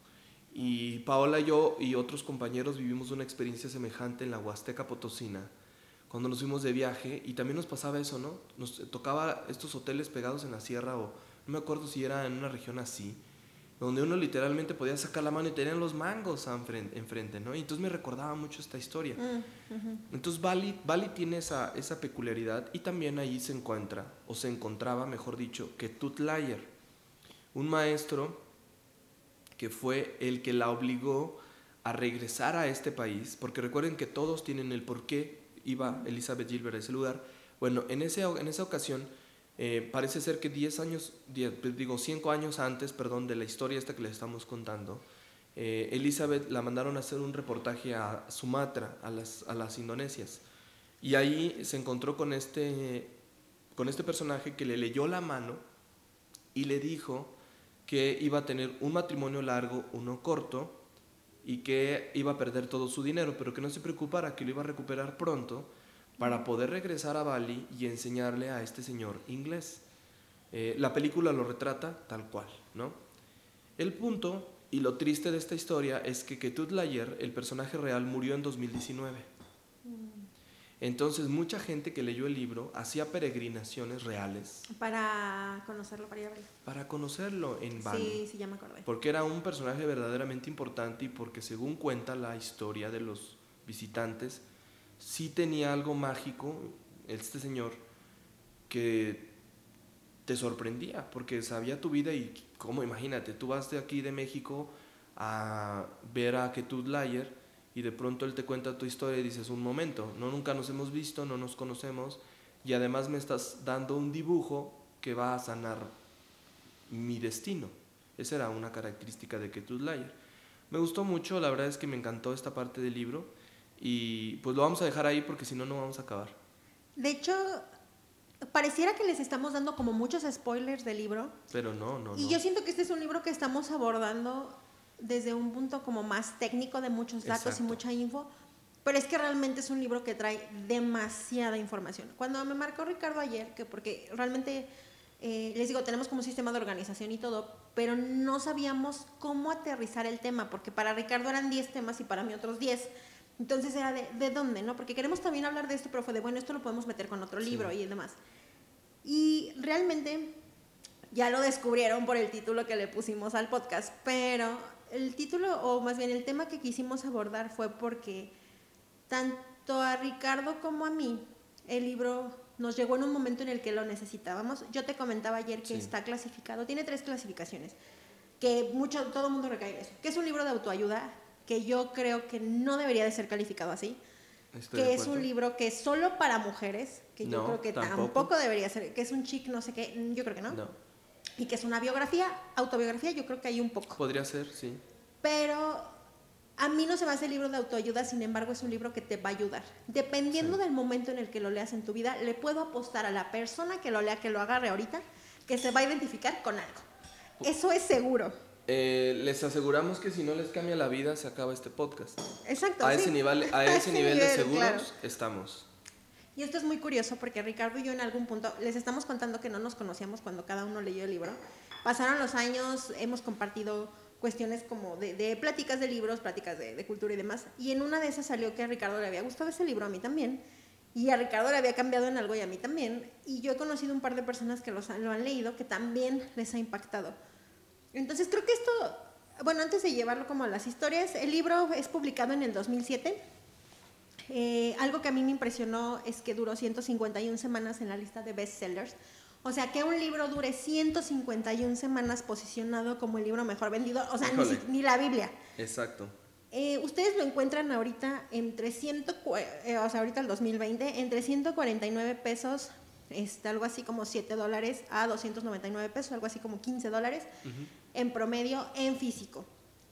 Y Paola, yo y otros compañeros vivimos una experiencia semejante en la Huasteca Potosina, cuando nos fuimos de viaje, y también nos pasaba eso, ¿no? Nos tocaba estos hoteles pegados en la sierra, o no me acuerdo si era en una región así, donde uno literalmente podía sacar la mano y tenían los mangos enfrente, ¿no? Y entonces me recordaba mucho esta historia. Mm, entonces Bali, Bali tiene esa, esa peculiaridad y también ahí se encuentra, o se encontraba, mejor dicho, que Tutlayer, un maestro que fue el que la obligó a regresar a este país, porque recuerden que todos tienen el por qué iba Elizabeth Gilbert a ese lugar. Bueno, en, ese, en esa ocasión eh, parece ser que 10 años, pues, digo 5 años antes, perdón, de la historia esta que les estamos contando, eh, Elizabeth la mandaron a hacer un reportaje a Sumatra, a las, a las Indonesias. Y ahí se encontró con este, con este personaje que le leyó la mano y le dijo que iba a tener un matrimonio largo, uno corto, y que iba a perder todo su dinero, pero que no se preocupara, que lo iba a recuperar pronto para poder regresar a Bali y enseñarle a este señor inglés. Eh, la película lo retrata tal cual, ¿no? El punto y lo triste de esta historia es que Ketut Layer, el personaje real, murió en 2019. Mm. Entonces mucha gente que leyó el libro hacía peregrinaciones reales. Para conocerlo, para ir a verlo. Para conocerlo en Bali. Sí, sí, ya me acordé. Porque era un personaje verdaderamente importante y porque según cuenta la historia de los visitantes, sí tenía algo mágico, este señor, que te sorprendía, porque sabía tu vida y como imagínate, tú vas de aquí de México a ver a Ketut Layer y de pronto él te cuenta tu historia y dices, un momento, no nunca nos hemos visto, no nos conocemos y además me estás dando un dibujo que va a sanar mi destino. Esa era una característica de Ketut Layer. Me gustó mucho, la verdad es que me encantó esta parte del libro y pues lo vamos a dejar ahí porque si no, no vamos a acabar. De hecho, pareciera que les estamos dando como muchos spoilers del libro. Pero no, no. Y yo siento que este es un libro que estamos abordando desde un punto como más técnico de muchos datos y mucha info. Pero es que realmente es un libro que trae demasiada información. Cuando me marcó Ricardo ayer, que porque realmente, eh, les digo, tenemos como un sistema de organización y todo, pero no sabíamos cómo aterrizar el tema, porque para Ricardo eran 10 temas y para mí otros 10. Entonces era de, ¿de dónde? ¿no? Porque queremos también hablar de esto, pero fue de, bueno, esto lo podemos meter con otro libro y demás. Y realmente ya lo descubrieron por el título que le pusimos al podcast, pero el título, o más bien el tema que quisimos abordar fue porque tanto a Ricardo como a mí, el libro nos llegó en un momento en el que lo necesitábamos. Yo te comentaba ayer que está clasificado, tiene tres clasificaciones, que mucho, todo el mundo recae en eso, que es un libro de autoayuda, que yo creo que no debería de ser calificado así. que es un libro que es solo para mujeres, que yo creo que tampoco. debería ser, que es un chic no sé qué, yo creo que no. no. Y que es una biografía, autobiografía, yo creo que hay un poco. Podría ser, sí. Pero a mí no se me hace libro de autoayuda, sin embargo es un libro que te va a ayudar. Dependiendo del momento en el que lo leas en tu vida, le puedo apostar a la persona que lo lea, que lo agarre ahorita, que se va a identificar con algo. Eso es seguro. Eh, les aseguramos que si no les cambia la vida, se acaba este podcast. Exacto. A ese nivel, a ese nivel de seguros estamos. Y esto es muy curioso porque Ricardo y yo en algún punto les estamos contando que no nos conocíamos cuando cada uno leyó el libro. Pasaron los años, hemos compartido cuestiones como de, pláticas de libros, pláticas de, cultura y demás. Y en una de esas salió que a Ricardo le había gustado ese libro, a mí también. Y a Ricardo le había cambiado en algo y a mí también. Y yo he conocido un par de personas que lo han leído que también les ha impactado. Entonces creo que esto, bueno, antes de llevarlo como a las historias, el libro es publicado en el 2007. Eh, algo que a mí me impresionó es que duró 151 semanas en la lista de bestsellers. O sea, que un libro dure 151 semanas posicionado como el libro mejor vendido, o sea, ni, la Biblia. Exacto. Eh, ustedes lo encuentran ahorita entre 100, eh, o sea, ahorita el 2020, entre 149 pesos este, algo así como 7 dólares a 299 pesos, algo así como 15 dólares en promedio en físico.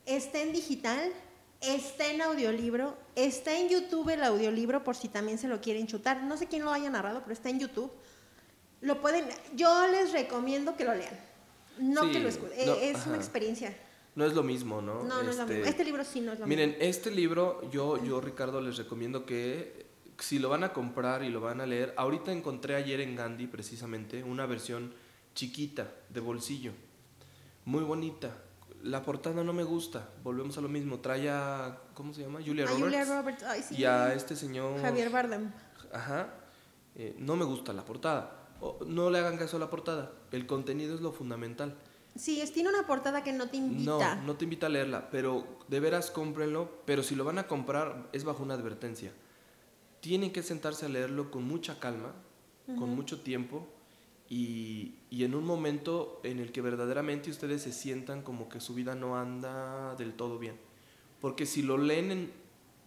Está en digital, está en audiolibro, está en YouTube el audiolibro por si también se lo quieren chutar. No sé quién lo haya narrado, pero está en YouTube. Lo pueden, yo les recomiendo que lo lean, no que lo escuchen. Es una experiencia. No es lo mismo, ¿no? No, no es lo este, mismo. Este libro sí no es lo mismo. Miren, este libro, yo, yo, Ricardo, les recomiendo que si lo van a comprar y lo van a leer, ahorita encontré ayer en Gandhi precisamente una versión chiquita de bolsillo, muy bonita. La portada no me gusta, volvemos a lo mismo. Trae a, ¿cómo se llama? Julia Roberts. Julia Roberts. Ay, sí. Y a este señor. Javier Bardem. Ajá. Eh, no me gusta la portada. no le hagan caso a la portada. El contenido es lo fundamental. Sí, es, tiene una portada que no te invita. No, no te invita a leerla, pero de veras cómprenlo, pero si lo van a comprar es bajo una advertencia. Tienen que sentarse a leerlo con mucha calma, con mucho tiempo y, y, en un momento en el que verdaderamente ustedes se sientan como que su vida no anda del todo bien. Porque si lo leen, en,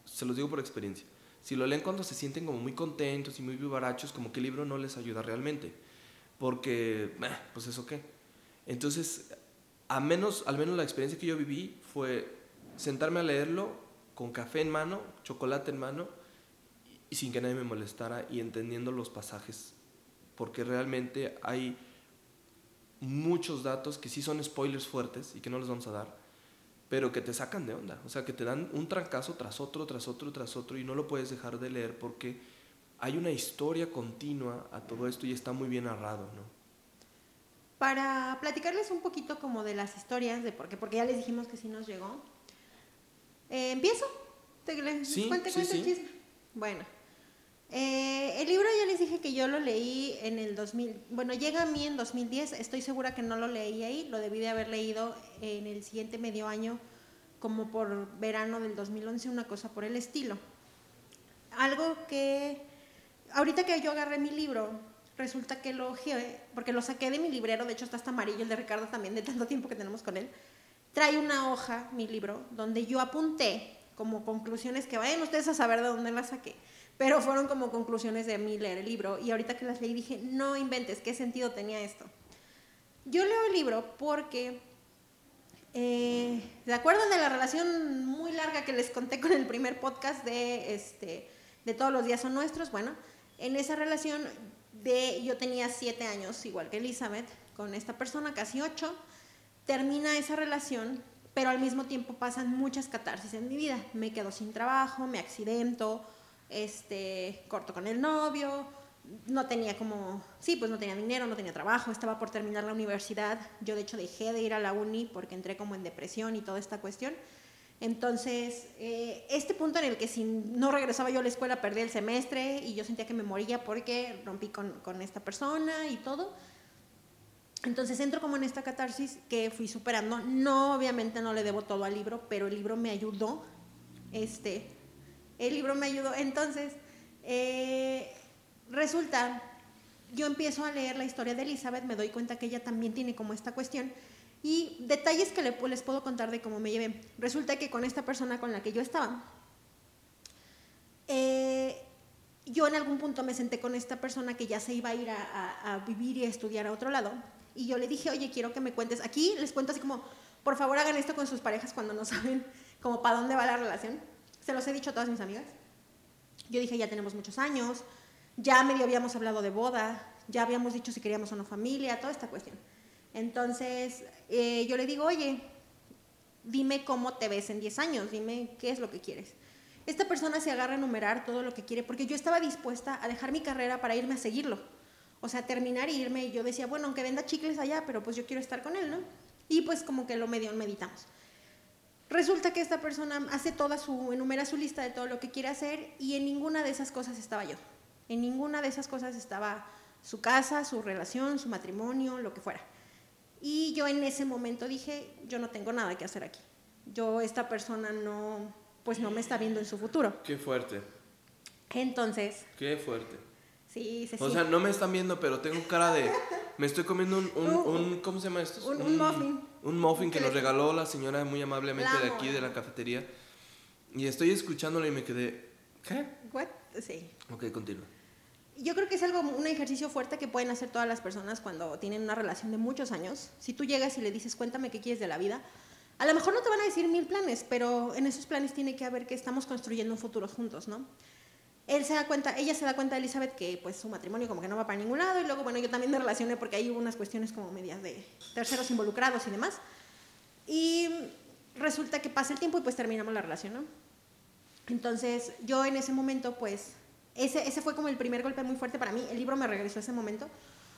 se los digo por experiencia, si lo leen cuando se sienten como muy contentos y muy vivarachos, como que el libro no les ayuda realmente. Porque, pues eso qué. Entonces, a menos, al menos la experiencia que yo viví fue sentarme a leerlo con café en mano, chocolate en mano y sin que nadie me molestara y entendiendo los pasajes. Porque realmente hay muchos datos que sí son spoilers fuertes y que no les vamos a dar, pero que te sacan de onda. O sea, que te dan un trancazo tras otro, tras otro, tras otro y no lo puedes dejar de leer porque hay una historia continua a todo esto y está muy bien narrado, ¿no? Para platicarles un poquito como de las historias, de por qué, porque ya les dijimos que sí nos llegó. Eh, ¿Empiezo? ¿Te, sí, cuente, sí, sí. chisme? Bueno, eh, el libro ya les dije que yo lo leí en el 2000, bueno, llega a mí en 2010, estoy segura que no lo leí ahí, lo debí de haber leído en el siguiente medio año, como por verano del 2011, una cosa por el estilo. Algo que, ahorita que yo agarré mi libro, resulta que lo, porque lo saqué de mi librero, de hecho está hasta amarillo, el de Ricardo también, de tanto tiempo que tenemos con él, trae una hoja, mi libro, donde yo apunté como conclusiones que vayan ustedes a saber de dónde las saqué pero fueron como conclusiones de mí leer el libro y ahorita que las leí dije, no inventes, ¿qué sentido tenía esto? Yo leo el libro porque, eh, ¿se acuerdan de la relación muy larga que les conté con el primer podcast de, este, de Todos los días son nuestros? Bueno, en esa relación de, yo tenía siete años, igual que Elizabeth, con esta persona, casi ocho, termina esa relación, pero al mismo tiempo pasan muchas catarsis en mi vida. Me quedo sin trabajo, me accidento, este, corto con el novio, no tenía como, sí, pues no tenía dinero, no tenía trabajo, estaba por terminar la universidad, yo de hecho dejé de ir a la uni porque entré como en depresión y toda esta cuestión. Entonces, eh, este punto en el que si no regresaba yo a la escuela perdí el semestre y yo sentía que me moría porque rompí con, con esta persona y todo. Entonces entro como en esta catarsis que fui superando. No, obviamente no le debo todo al libro, pero el libro me ayudó este, el libro me ayudó. Entonces, eh, resulta, yo empiezo a leer la historia de Elizabeth, me doy cuenta que ella también tiene como esta cuestión. Y detalles que les puedo contar de cómo me llevé. Resulta que con esta persona con la que yo estaba, eh, yo en algún punto me senté con esta persona que ya se iba a ir a, a, vivir y a estudiar a otro lado. Y yo le dije, oye, quiero que me cuentes. Aquí les cuento así como, por favor hagan esto con sus parejas cuando no saben como para dónde va la relación. Se los he dicho a todas mis amigas. Yo dije, ya tenemos muchos años, ya medio habíamos hablado de boda, ya habíamos dicho si queríamos una familia, toda esta cuestión. Entonces, eh, yo le digo, oye, dime cómo te ves en 10 años, dime qué es lo que quieres. Esta persona se agarra a enumerar todo lo que quiere, porque yo estaba dispuesta a dejar mi carrera para irme a seguirlo. O sea, terminar e irme, y yo decía, bueno, aunque venda chicles allá, pero pues yo quiero estar con él, ¿no? Y pues como que lo medio meditamos. Resulta que esta persona hace toda su, enumera su lista de todo lo que quiere hacer y en ninguna de esas cosas estaba yo. En ninguna de esas cosas estaba su casa, su relación, su matrimonio, lo que fuera. Y yo en ese momento dije, yo no tengo nada que hacer aquí. Yo, esta persona no, pues no me está viendo en su futuro. Qué fuerte. Entonces. Qué fuerte. Sí, se O sea, no me están viendo, pero tengo cara de. Me estoy comiendo un. un, un ¿Cómo se llama esto? Un, un muffin. Un muffin que nos regaló la señora muy amablemente de aquí, de la cafetería. Y estoy escuchándolo y me quedé. ¿Qué? ¿What? Sí. Ok, continúa. Yo creo que es algo, un ejercicio fuerte que pueden hacer todas las personas cuando tienen una relación de muchos años. Si tú llegas y le dices, cuéntame qué quieres de la vida, a lo mejor no te van a decir mil planes, pero en esos planes tiene que haber que estamos construyendo un futuro juntos, ¿no? Él se da cuenta, ella se da cuenta de Elizabeth que pues su matrimonio como que no va para ningún lado y luego bueno yo también me relacioné porque ahí hubo unas cuestiones como medias de terceros involucrados y demás y resulta que pasa el tiempo y pues terminamos la relación, ¿no? Entonces yo en ese momento pues ese, ese fue como el primer golpe muy fuerte para mí, el libro me regresó a ese momento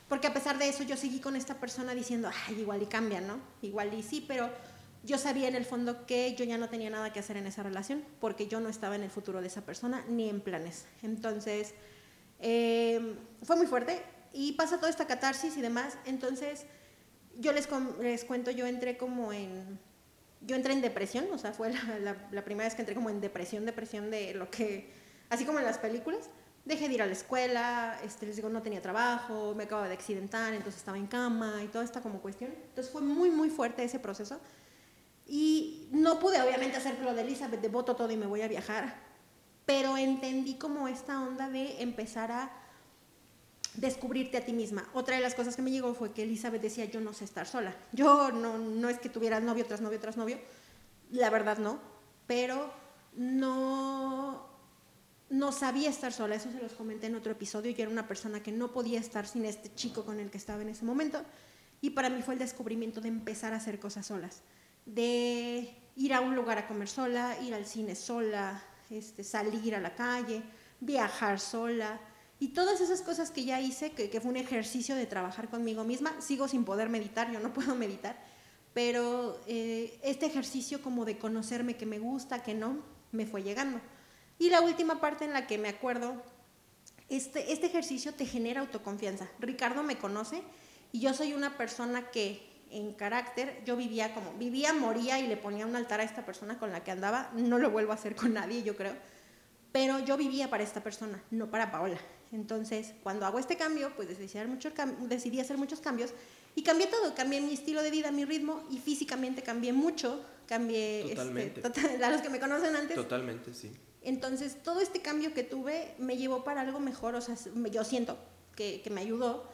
porque a pesar de eso yo seguí con esta persona diciendo, ay, igual y cambia, ¿no? Igual y sí, pero yo sabía en el fondo que yo ya no tenía nada que hacer en esa relación porque yo no estaba en el futuro de esa persona ni en planes. Entonces, eh, fue muy fuerte y pasa toda esta catarsis y demás. Entonces, yo les, les cuento, yo entré como en, yo entré en depresión, o sea, fue la, la, primera vez que entré como en depresión, depresión de lo que, así como en las películas. Dejé de ir a la escuela, este, les digo, no tenía trabajo, me acababa de accidentar, entonces estaba en cama y toda esta como cuestión. Entonces fue muy, muy fuerte ese proceso. Y no pude obviamente hacer lo de Elizabeth, de voto todo y me voy a viajar, pero entendí como esta onda de empezar a descubrirte a ti misma. Otra de las cosas que me llegó fue que Elizabeth decía, yo no sé estar sola. Yo no, no es que tuviera novio tras novio tras novio, la verdad no, pero no, no sabía estar sola, eso se los comenté en otro episodio, yo era una persona que no podía estar sin este chico con el que estaba en ese momento, y para mí fue el descubrimiento de empezar a hacer cosas solas, de ir a un lugar a comer sola, ir al cine sola, este, salir a la calle, viajar sola, y todas esas cosas que ya hice, que, fue un ejercicio de trabajar conmigo misma, sigo sin poder meditar, yo no puedo meditar, pero eh, este ejercicio como de conocerme que me gusta, que no, me fue llegando. Y la última parte en la que me acuerdo, este, este ejercicio te genera autoconfianza. Ricardo me conoce y yo soy una persona que en carácter, yo vivía como, vivía, moría y le ponía un altar a esta persona con la que andaba, no lo vuelvo a hacer con nadie, yo creo, pero yo vivía para esta persona, no para Paola. Entonces, cuando hago este cambio, pues decidí hacer, muchos, decidí hacer muchos cambios y cambié todo, cambié mi estilo de vida, mi ritmo y físicamente cambié mucho, cambié este, Totalmente. a los que me conocen antes. Totalmente, sí. Entonces, todo este cambio que tuve me llevó para algo mejor, o sea, yo siento que, que me ayudó,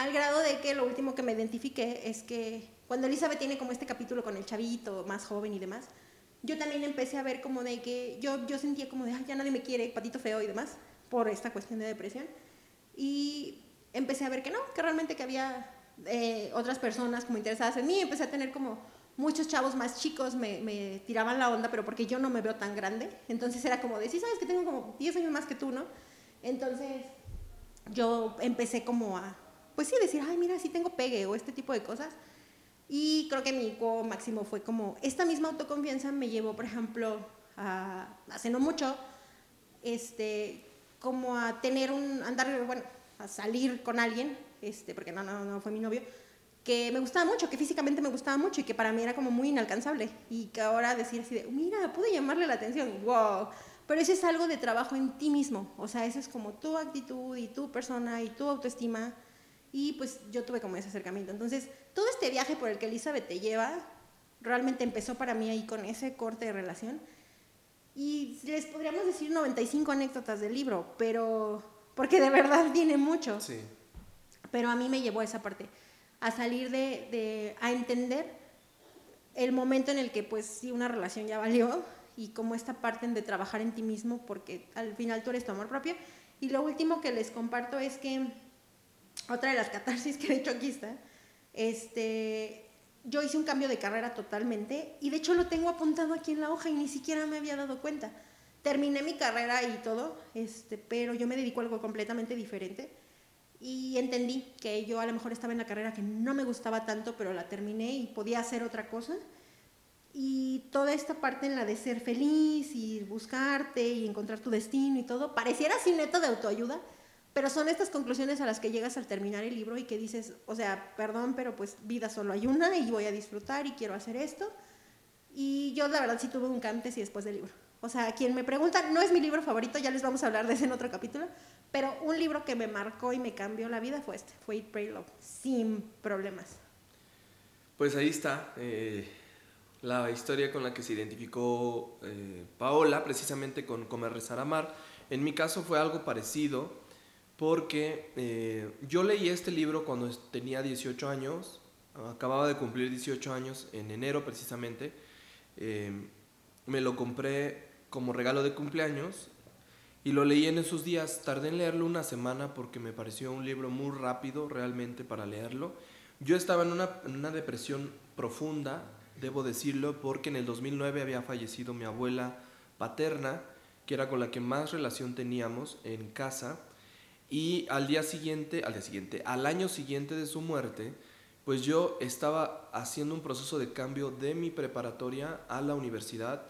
al grado de que lo último que me identifiqué es que cuando Elizabeth tiene como este capítulo con el chavito más joven y demás, yo también empecé a ver como de que yo, yo sentía como de, Ay, ya nadie me quiere, patito feo y demás por esta cuestión de depresión. Y empecé a ver que no, que realmente que había eh, otras personas como interesadas en mí. Empecé a tener como muchos chavos más chicos me, me, tiraban la onda, pero porque yo no me veo tan grande. Entonces era como de, sí, sabes que tengo como 10 años más que tú, ¿no? Entonces yo empecé como a, pues sí, decir, ay, mira, sí tengo pegue o este tipo de cosas. Y creo que mi juego máximo fue como, esta misma autoconfianza me llevó, por ejemplo, a, hace no mucho, este, como a tener un, andar, bueno, a salir con alguien, este, porque no, no, no fue mi novio, que me gustaba mucho, que físicamente me gustaba mucho y que para mí era como muy inalcanzable. Y que ahora decir así de, mira, pude llamarle la atención, wow. Pero eso es algo de trabajo en ti mismo, o sea, eso es como tu actitud y tu persona y tu autoestima. Y pues yo tuve como ese acercamiento. Entonces, todo este viaje por el que Elizabeth te lleva, realmente empezó para mí ahí con ese corte de relación. Y les podríamos decir 95 anécdotas del libro, pero porque de verdad tiene mucho. Sí. Pero a mí me llevó a esa parte, a salir de, de, a entender el momento en el que pues sí una relación ya valió y como esta parte de trabajar en ti mismo porque al final tú eres tu amor propio. Y lo último que les comparto es que otra de las catarsis que de hecho aquí está, este, yo hice un cambio de carrera totalmente y de hecho lo tengo apuntado aquí en la hoja y ni siquiera me había dado cuenta. Terminé mi carrera y todo, este, pero yo me dedico a algo completamente diferente y entendí que yo a lo mejor estaba en la carrera que no me gustaba tanto, pero la terminé y podía hacer otra cosa. Y toda esta parte en la de ser feliz y buscarte y encontrar tu destino y todo, pareciera así neto de autoayuda, pero son estas conclusiones a las que llegas al terminar el libro y que dices, o sea, perdón, pero pues vida solo hay una y voy a disfrutar y quiero hacer esto. Y yo la verdad sí tuve un antes y después del libro. O sea, quien me pregunta, no es mi libro favorito, ya les vamos a hablar de ese en otro capítulo, pero un libro que me marcó y me cambió la vida fue este, fue Eat, Pray, Love, sin problemas. Pues ahí está eh, la historia con la que se identificó eh, Paola, precisamente con Comer, Rezar, Amar. En mi caso fue algo parecido porque eh, yo leí este libro cuando tenía 18 años, acababa de cumplir 18 años en enero precisamente, em, me lo compré como regalo de cumpleaños y lo leí en esos días, tardé en leerlo una semana porque me pareció un libro muy rápido realmente para leerlo. Yo estaba en una, depresión profunda, debo decirlo, porque en el 2009 había fallecido mi abuela paterna, que era con la que más relación teníamos en casa y al día siguiente, al día siguiente, al año siguiente de su muerte, pues yo estaba haciendo un proceso de cambio de mi preparatoria a la universidad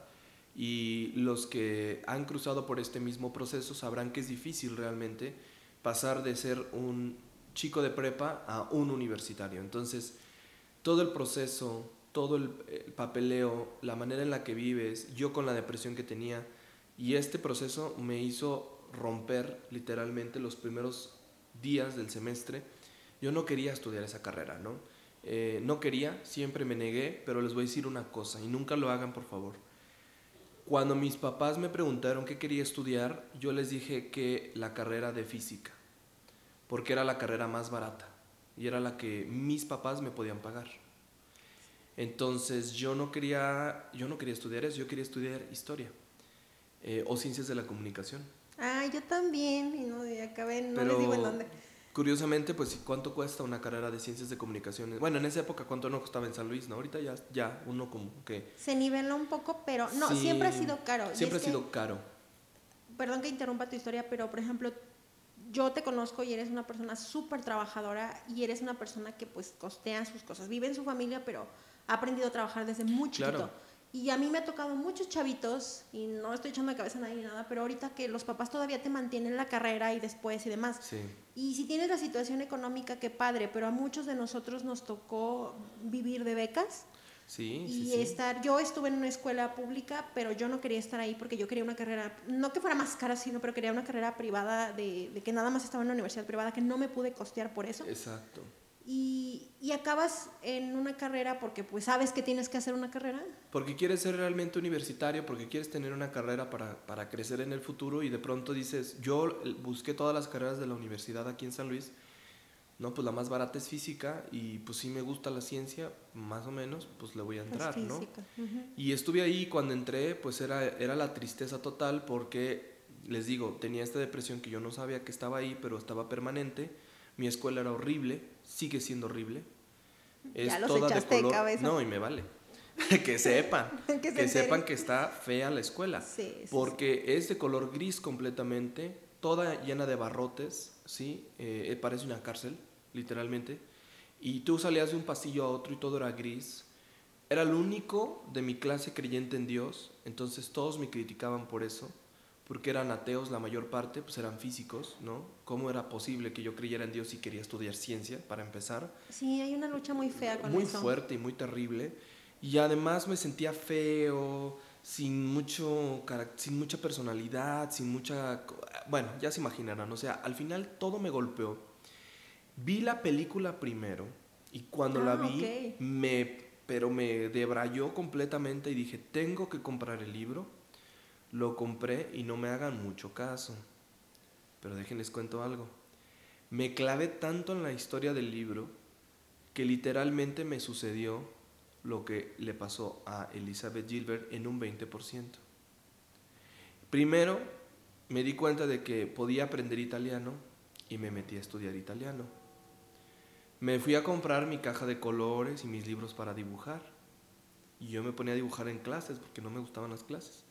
y los que han cruzado por este mismo proceso sabrán que es difícil realmente pasar de ser un chico de prepa a un universitario. Entonces, todo el proceso, todo el, el papeleo, la manera en la que vives, yo con la depresión que tenía, y este proceso me hizo romper literalmente los primeros días del semestre. Yo no quería estudiar esa carrera, ¿no? Eh, no quería, siempre me negué, pero les voy a decir una cosa, y nunca lo hagan, por favor. Cuando mis papás me preguntaron qué quería estudiar, yo les dije que la carrera de física, porque era la carrera más barata y era la que mis papás me podían pagar. Entonces yo no quería, yo no quería estudiar eso, yo quería estudiar historia eh, o ciencias de la comunicación. Ah, yo también, y no, y acabé, no les digo en dónde. Curiosamente, pues, ¿cuánto cuesta una carrera de ciencias de comunicaciones? Bueno, en esa época, ¿cuánto no costaba en San Luis? ¿no? Ahorita ya, ya uno como que... Se niveló un poco, pero no, Sí, siempre ha sido caro. Siempre ha que- sido caro. perdón que interrumpa tu historia, pero por ejemplo, yo te conozco y eres una persona súper trabajadora y eres una persona que pues costea sus cosas. Vive en su familia, pero ha aprendido a trabajar desde muy chiquito. Claro. Y a mí me ha tocado muchos chavitos, y no estoy echando de cabeza a nadie ni nada, pero ahorita que los papás todavía te mantienen la carrera y después y demás. Sí. Y si tienes la situación económica, qué padre, pero a muchos de nosotros nos tocó vivir de becas Sí, y sí, estar, yo estuve en una escuela pública, pero yo no quería estar ahí porque yo quería una carrera, no que fuera más cara, sino, pero quería una carrera privada de, de que nada más estaba en una universidad privada, que no me pude costear por eso. Exacto. Y, y acabas en una carrera porque pues sabes que tienes que hacer una carrera. Porque quieres ser realmente universitario, porque quieres tener una carrera para, para crecer en el futuro y de pronto dices, yo busqué todas las carreras de la universidad aquí en San Luis, no, pues la más barata es física y pues sí me gusta la ciencia, más o menos, pues le voy a pues, entrar, ¿no? física. Ujú. Y estuve ahí cuando entré, pues era, era la tristeza total porque, les digo, tenía esta depresión que yo no sabía que estaba ahí, pero estaba permanente. Mi escuela era horrible, sigue siendo horrible. Ya los echaste de cabeza. No, y me vale. que sepan, Que que, se sepan que está fea la escuela. Sí, sí, porque es de color gris completamente, toda llena de barrotes, ¿sí? Eh, parece una cárcel, literalmente. Y tú salías de un pasillo a otro y todo era gris. Era el único de mi clase creyente en Dios, entonces todos me criticaban por eso, porque eran ateos la mayor parte, pues eran físicos, ¿no? ¿Cómo era posible que yo creyera en Dios y quería estudiar ciencia, para empezar? Sí, hay una lucha muy fea con muy eso. fuerte y muy terrible. Y además me sentía feo, sin, mucho, sin mucha personalidad, sin mucha... Bueno, ya se imaginarán, o sea, al final todo me golpeó. Vi la película primero y cuando la Ah, vi, ok. me, pero me debrayó completamente y dije, tengo que comprar el libro. Lo compré y no me hagan mucho caso. Pero déjenles cuento algo. Me clavé tanto en la historia del libro que literalmente me sucedió lo que le pasó a Elizabeth Gilbert en un 20%. Primero, me di cuenta de que podía aprender italiano y me metí a estudiar italiano. Me fui a comprar mi caja de colores y mis libros para dibujar. Y yo me ponía a dibujar en clases porque no me gustaban las clases.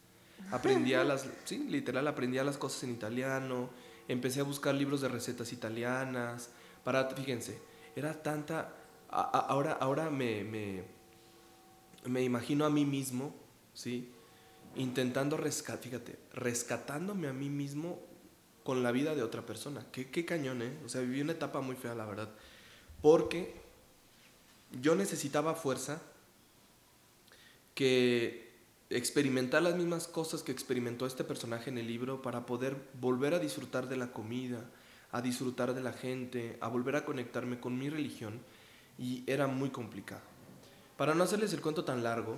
Aprendía las, sí, literal, aprendía las cosas en italiano. Empecé a buscar libros de recetas italianas. Para, fíjense, era tanta. ahora, ahora me, me, me imagino a mí mismo, ¿sí? Intentando rescatar, fíjate, rescatándome a mí mismo con la vida de otra persona. Qué, qué cañón, ¿eh? O sea, viví una etapa muy fea, la verdad. Porque yo necesitaba fuerza que experimentar las mismas cosas que experimentó este personaje en el libro para poder volver a disfrutar de la comida, a disfrutar de la gente, a volver a conectarme con mi religión y era muy complicado. Para no hacerles el cuento tan largo,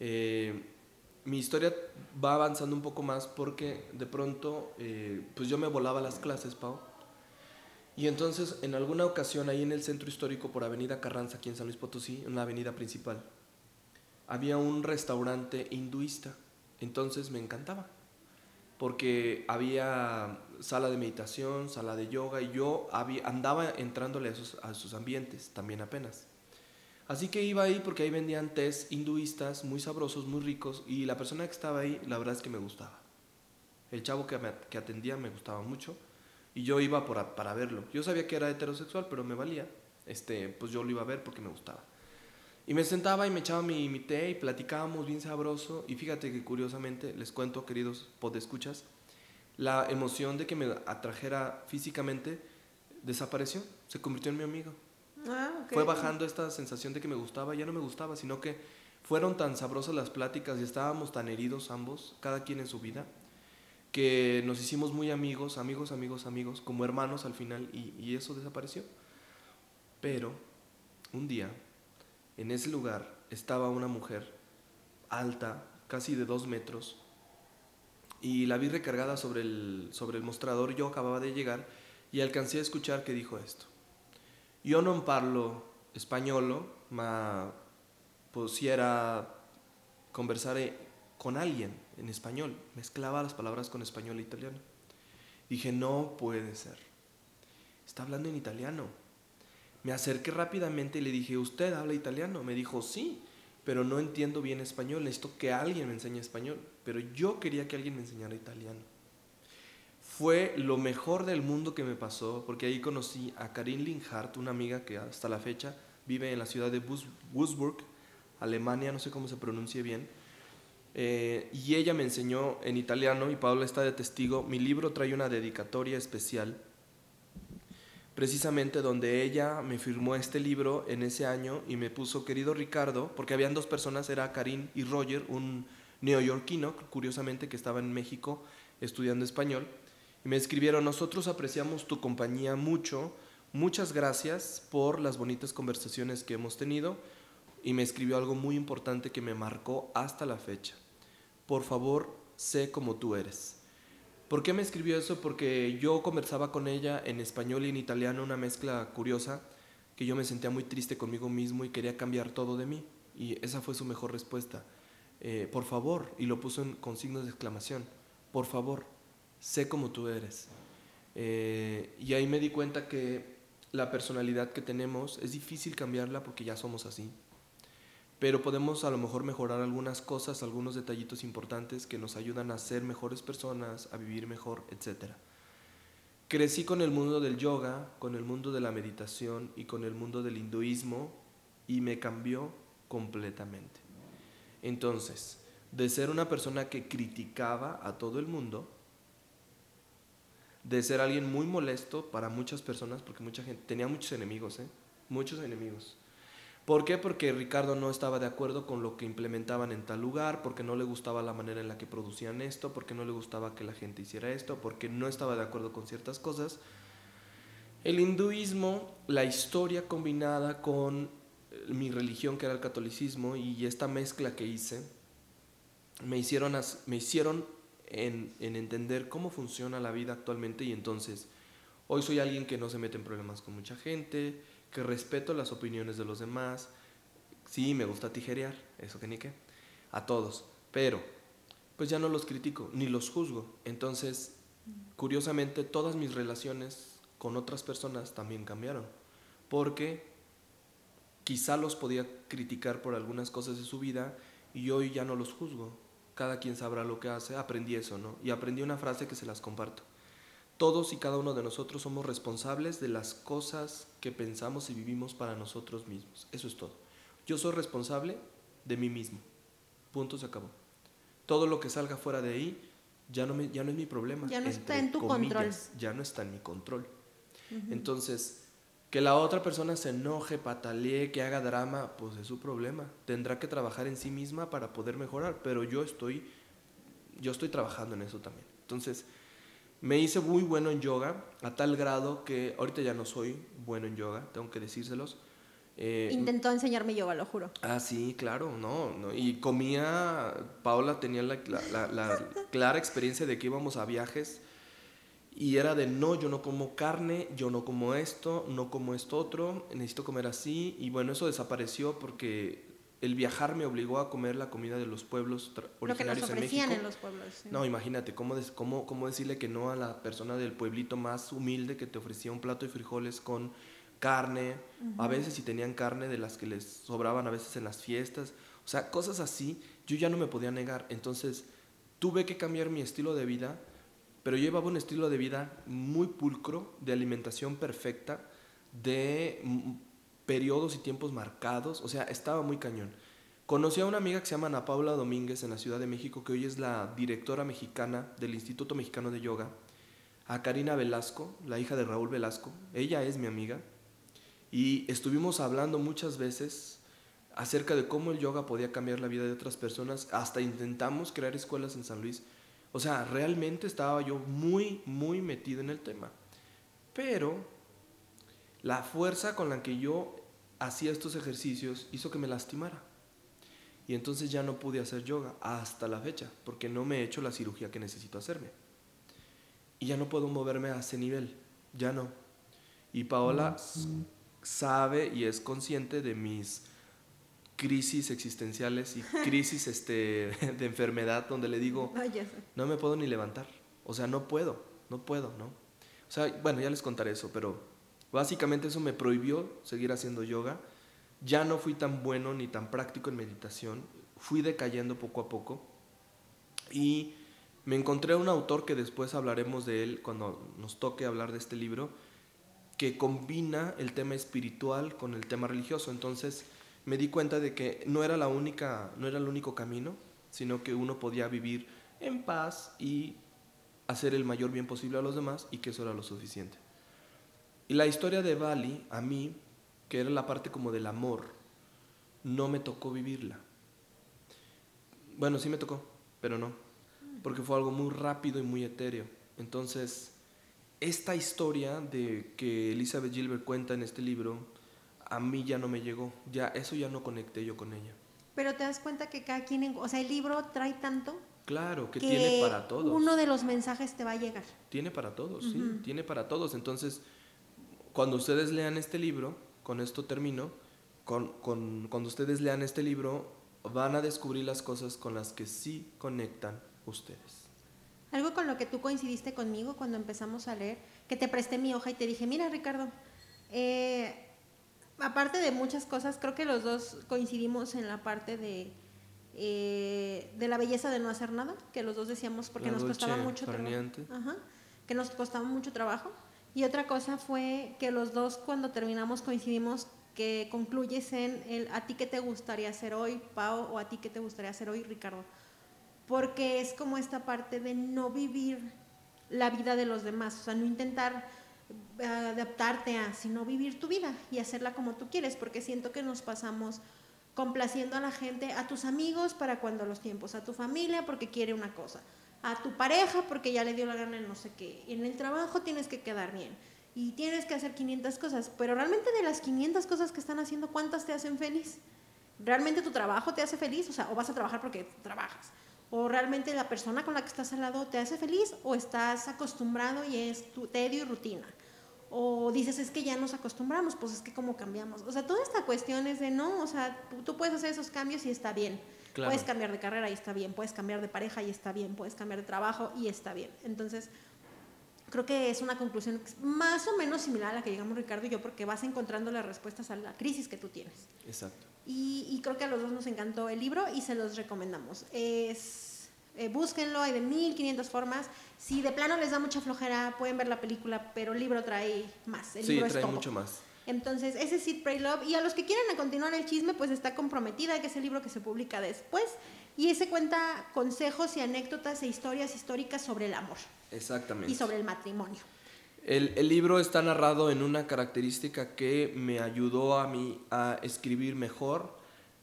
eh, mi historia va avanzando un poco más porque de pronto eh, pues yo me volaba las clases, Pau. Y entonces en alguna ocasión ahí en el centro histórico por Avenida Carranza, aquí en San Luis Potosí, en la avenida principal, había un restaurante hinduista. Entonces me encantaba. Porque había sala de meditación, sala de yoga, y yo andaba entrándole a esos, a sus ambientes también apenas. Así que iba ahí porque ahí vendían tés hinduistas muy sabrosos, muy ricos, y la persona que estaba ahí, la verdad es que me gustaba. El chavo que, que atendía me gustaba mucho, y yo iba por para verlo. Yo sabía que era heterosexual, pero me valía. Este, pues yo lo iba a ver porque me gustaba. Y me sentaba y me echaba mi, mi té y platicábamos bien sabroso. Y fíjate que curiosamente, les cuento, queridos podescuchas, la emoción de que me atrajera físicamente desapareció, se convirtió en mi amigo. Ah, ok. Fue bajando esta sensación de que me gustaba, ya no me gustaba, sino que fueron tan sabrosas las pláticas y estábamos tan heridos ambos, cada quien en su vida, que nos hicimos muy amigos, amigos, amigos, amigos, como hermanos al final, y, y eso desapareció. Pero un día, en ese lugar, estaba una mujer alta, casi de dos metros, y la vi recargada sobre el, sobre el mostrador. Yo acababa de llegar y alcancé a escuchar que dijo esto. Yo no parlo español, ma pusiera conversar con alguien en español. Mezclaba las palabras con español e italiano. Dije, no puede ser. Está hablando en italiano. Me acerqué rápidamente y le dije, ¿usted habla italiano? Me dijo, sí, pero no entiendo bien español. Necesito que alguien me enseñe español. Pero yo quería que alguien me enseñara italiano. Fue lo mejor del mundo que me pasó, porque ahí conocí a Karin Linhardt, una amiga que hasta la fecha vive en la ciudad de Wurzburg, Alemania, no sé cómo se pronuncie bien. Eh, y ella me enseñó en italiano, y Paula está de testigo, mi libro trae una dedicatoria especial, precisamente donde ella me firmó este libro en ese año y me puso, querido Ricardo, porque habían dos personas, era Karin y Roger, un neoyorquino, curiosamente, que estaba en México estudiando español, y me escribieron, nosotros apreciamos tu compañía mucho, muchas gracias por las bonitas conversaciones que hemos tenido, y me escribió algo muy importante que me marcó hasta la fecha. Por favor, sé como tú eres. ¿Por qué me escribió eso? Porque yo conversaba con ella en español y en italiano, una mezcla curiosa, que yo me sentía muy triste conmigo mismo y quería cambiar todo de mí. Y esa fue su mejor respuesta. Eh, por favor, y lo puso con signos de exclamación, por favor, sé como tú eres. Eh, y ahí me di cuenta que la personalidad que tenemos es difícil cambiarla porque ya somos así. Pero podemos a lo mejor mejorar algunas cosas, algunos detallitos importantes que nos ayudan a ser mejores personas, a vivir mejor, etc. Crecí con el mundo del yoga, con el mundo de la meditación y con el mundo del hinduismo y me cambió completamente. Entonces, de ser una persona que criticaba a todo el mundo, de ser alguien muy molesto para muchas personas, porque mucha gente tenía muchos enemigos, ¿eh? muchos enemigos. ¿Por qué? Porque Ricardo no estaba de acuerdo con lo que implementaban en tal lugar, porque no le gustaba la manera en la que producían esto, porque no le gustaba que la gente hiciera esto, porque no estaba de acuerdo con ciertas cosas. El hinduismo, la historia combinada con mi religión que era el catolicismo y esta mezcla que hice me hicieron, me hicieron en, en, entender cómo funciona la vida actualmente y entonces hoy soy alguien que no se mete en problemas con mucha gente, que respeto las opiniones de los demás, sí, me gusta tijerear, eso que ni qué, a todos, pero pues ya no los critico ni los juzgo, entonces curiosamente todas mis relaciones con otras personas también cambiaron, porque Quizá los podía criticar por algunas cosas de su vida y hoy ya no los juzgo. Cada quien sabrá lo que hace. Aprendí eso, ¿no? Y aprendí una frase que se las comparto. Todos y cada uno de nosotros somos responsables de las cosas que pensamos y vivimos para nosotros mismos. Eso es todo. Yo soy responsable de mí mismo. Punto, se acabó. Todo lo que salga fuera de ahí ya no, me, ya no es mi problema. Ya no está en tu control. Ya no está en mi control. Entonces, que la otra persona se enoje, patalee, que haga drama, pues es su problema. Tendrá que trabajar en sí misma para poder mejorar, pero yo estoy, yo estoy trabajando en eso también. Entonces, me hice muy bueno en yoga, a tal grado que ahorita ya no soy bueno en yoga, tengo que decírselos. Eh, Intentó enseñarme yoga, lo juro. Ah, sí, claro, no, no. Y comía, Paula tenía la, la, la clara experiencia de que íbamos a viajes y era de no, yo no como carne, yo no como esto, no como esto otro, necesito comer así. Y bueno, eso desapareció porque el viajar me obligó a comer la comida de los pueblos originarios Lo que nos en México. en los pueblos. Sí. No, imagínate, ¿cómo, cómo, ¿cómo decirle que no a la persona del pueblito más humilde que te ofrecía un plato de frijoles con carne? A veces si tenían carne de las que les sobraban a veces en las fiestas. O sea, cosas así, yo ya no me podía negar. Entonces, tuve que cambiar mi estilo de vida pero yo llevaba un estilo de vida muy pulcro, de alimentación perfecta, de periodos y tiempos marcados, o sea, estaba muy cañón. Conocí a una amiga que se llama Ana Paula Domínguez en la Ciudad de México, que hoy es la directora mexicana del Instituto Mexicano de Yoga, a Karina Velasco, la hija de Raúl Velasco, ella es mi amiga, Y estuvimos hablando muchas veces acerca de cómo el yoga podía cambiar la vida de otras personas. Hasta intentamos crear escuelas en San Luis. O sea, realmente estaba yo muy, muy metido en el tema. Pero la fuerza con la que yo hacía estos ejercicios hizo que me lastimara. Y entonces ya no pude hacer yoga hasta la fecha, porque no me he hecho la cirugía que necesito hacerme. Y ya no puedo moverme a ese nivel, ya no. Y Paola sabe y es consciente de mis crisis existenciales y crisis este, de enfermedad donde le digo, no me puedo ni levantar. O sea, no puedo, no puedo, ¿no? O sea, bueno, ya les contaré eso, pero básicamente eso me prohibió seguir haciendo yoga. Ya no fui tan bueno ni tan práctico en meditación. Fui decayendo poco a poco. Y me encontré un autor que después hablaremos de él cuando nos toque hablar de este libro, que combina el tema espiritual con el tema religioso. Entonces, me di cuenta de que no era, la única, no era el único camino, sino que uno podía vivir en paz y hacer el mayor bien posible a los demás y que eso era lo suficiente. Y la historia de Bali, a mí, que era la parte como del amor, no me tocó vivirla. Bueno, sí me tocó, pero no, porque fue algo muy rápido y muy etéreo. Entonces, esta historia de que Elizabeth Gilbert cuenta en este libro, a mí ya no me llegó, ya eso ya no conecté yo con ella. Pero te das cuenta que cada quien, o sea, el libro trae tanto. Claro, que, tiene para todos. Uno de los mensajes te va a llegar. Tiene para todos, sí, tiene para todos. Entonces, cuando ustedes lean este libro, con esto termino, con, con, cuando ustedes lean este libro, van a descubrir las cosas con las que sí conectan ustedes. Algo con lo que tú coincidiste conmigo cuando empezamos a leer, que te presté mi hoja y te dije, mira Ricardo, eh, aparte de muchas cosas, creo que los dos coincidimos en la parte de, eh, de la belleza de no hacer nada, que los dos decíamos porque nos costaba mucho trabajo. que nos costaba mucho trabajo. Y otra cosa fue que los dos cuando terminamos coincidimos que concluyes en el a ti qué te gustaría hacer hoy, Pau, o a ti qué te gustaría hacer hoy, Ricardo. Porque es como esta parte de no vivir la vida de los demás, o sea, no intentar adaptarte a, sino vivir tu vida y hacerla como tú quieres, porque siento que nos pasamos complaciendo a la gente, a tus amigos para cuando los tiempos, a tu familia porque quiere una cosa, a tu pareja porque ya le dio la gana en no sé qué, en el trabajo tienes que quedar bien y tienes que hacer 500 cosas, pero realmente de las 500 cosas que están haciendo, ¿cuántas te hacen feliz? ¿Realmente tu trabajo te hace feliz? O vas a trabajar porque trabajas. ¿O realmente la persona con la que estás al lado te hace feliz? ¿O estás acostumbrado y es tu tedio y rutina? O dices, es que ya nos acostumbramos, pues es que cómo cambiamos. O sea, toda esta cuestión es de no, o sea, tú puedes hacer esos cambios y está bien. Puedes cambiar de carrera y está bien, puedes cambiar de pareja y está bien, puedes cambiar de trabajo y está bien. Entonces, creo que es una conclusión más o menos similar a la que llegamos Ricardo y yo, porque vas encontrando las respuestas a la crisis que tú tienes. Exacto. Y, y creo que a los dos nos encantó el libro y se los recomendamos. Es eh, búsquenlo, hay de 1500 formas. Si de plano les da mucha flojera, pueden ver la película, pero el libro trae más. El sí, libro trae mucho más. Entonces, ese es Sit, Pray, Love. Y a los que quieren continuar el chisme, pues está comprometida, que es el libro que se publica después. Y ese cuenta consejos y anécdotas e historias históricas sobre el amor. Exactamente. Y sobre el matrimonio. El, el, libro está narrado en una característica que me ayudó a mí a escribir mejor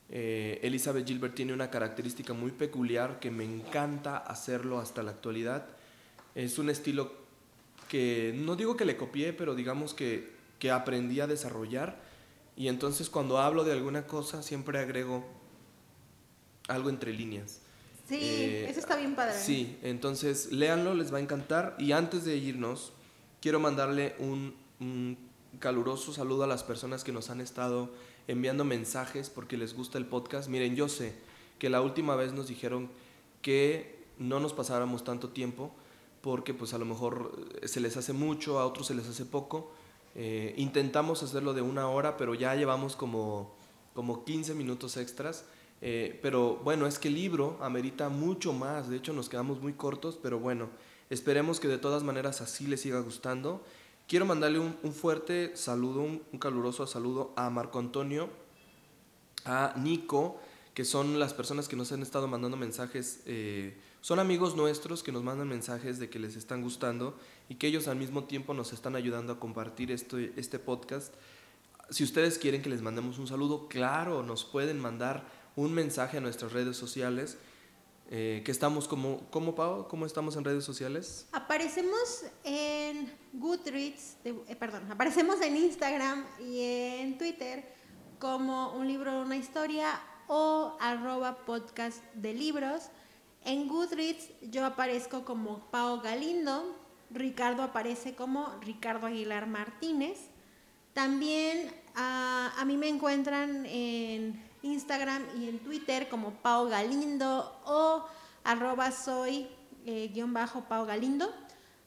eh, Elizabeth Gilbert tiene una característica muy peculiar que me encanta hacerlo hasta la actualidad. Es un estilo que no digo que le copié, pero digamos que, que aprendí a desarrollar. Y entonces cuando hablo de alguna cosa siempre agrego algo entre líneas. Sí, eh, eso está bien padre. Sí, entonces léanlo, les va a encantar. Y antes de irnos, quiero mandarle un, un caluroso saludo a las personas que nos han estado enviando mensajes porque les gusta el podcast. Miren, yo sé que la última vez nos dijeron que no nos pasáramos tanto tiempo porque pues a lo mejor eh, se les hace mucho, a otros se les hace poco. Eh, intentamos hacerlo de una hora, pero ya llevamos como, como 15 minutos extras. Eh, pero bueno, es que el libro amerita mucho más, de hecho nos quedamos muy cortos, pero bueno, esperemos que de todas maneras así les siga gustando. Quiero mandarle un, fuerte saludo, un, caluroso saludo a Marco Antonio, a Nico, que son las personas que nos han estado mandando mensajes. Eh, son amigos nuestros que nos mandan mensajes de que les están gustando y que ellos al mismo tiempo nos están ayudando a compartir este, este podcast. Si ustedes quieren que les mandemos un saludo, claro, nos pueden mandar un mensaje a nuestras redes sociales. Eh, que estamos como, ¿cómo, Pau? ¿Cómo estamos en redes sociales? Aparecemos en Goodreads, eh, perdón, aparecemos en Instagram y en Twitter como un libro, una historia o arroba podcast de libros. En Goodreads yo aparezco como Pau Galindo, Ricardo aparece como Ricardo Aguilar Martínez. También ah, a mí me encuentran en Instagram y en Twitter como Pau Galindo o arroba soy eh, guion bajo Pau Galindo.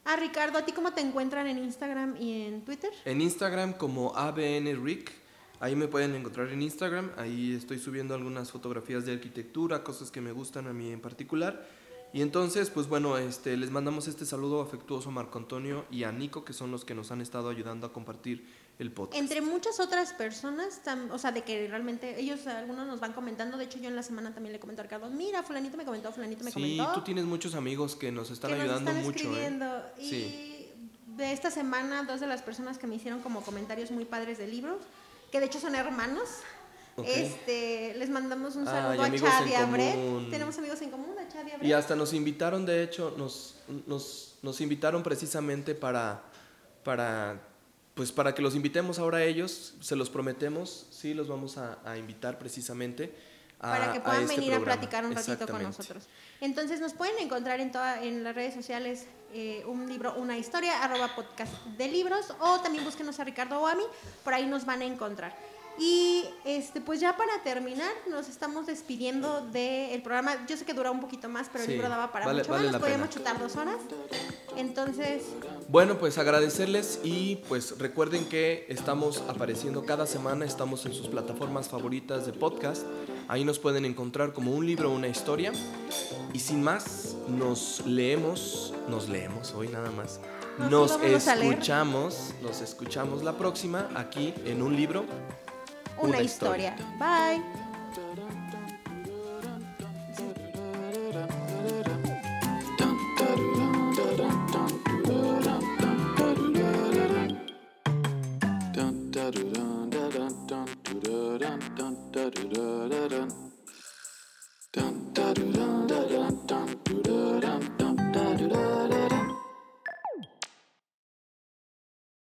Ah, Ricardo, ¿a ti cómo te encuentran en Instagram y en Twitter? En Instagram como ABNRick. Ahí me pueden encontrar en Instagram. Ahí estoy subiendo algunas fotografías de arquitectura, cosas que me gustan a mí en particular. Y entonces, pues bueno, este, les mandamos este saludo afectuoso a Marco Antonio y a Nico, que son los que nos han estado ayudando a compartir el podcast. Entre muchas otras personas, o sea, de que realmente ellos, algunos nos van comentando, de hecho yo en la semana también le comenté a Ricardo, mira, fulanito me comentó, fulanito me comentó. Sí, tú tienes muchos amigos que nos están ayudando nos están mucho. ¿eh? Escribiendo. Y de esta semana, dos de las personas que me hicieron como comentarios muy padres de libros, que de hecho son hermanos, este, les mandamos un saludo a Chad y a Brett. Tenemos amigos en común, a y a Brett. Y hasta nos invitaron, de hecho, nos, nos, nos invitaron precisamente para, para, pues para que los invitemos ahora a ellos, se los prometemos, sí, los vamos a, a invitar precisamente. A, para que puedan este venir a platicar un ratito con nosotros. Entonces nos pueden encontrar en, toda, en las redes sociales eh, un libro, una historia, arroba podcast de libros, o también búsquenos a Ricardo o a mí, por ahí nos van a encontrar. Y este, pues ya para terminar, nos estamos despidiendo del programa. Yo sé que dura un poquito más, pero el libro daba para mucho más. Nos podíamos chutar dos horas. Entonces. Bueno, pues agradecerles y pues recuerden que estamos apareciendo cada semana, estamos en sus plataformas favoritas de podcast. Ahí nos pueden encontrar como un libro, una historia. Y sin más, nos leemos, nos leemos hoy nada más. Nos, nos escuchamos, nos escuchamos la próxima aquí en un libro una, historia. Bye.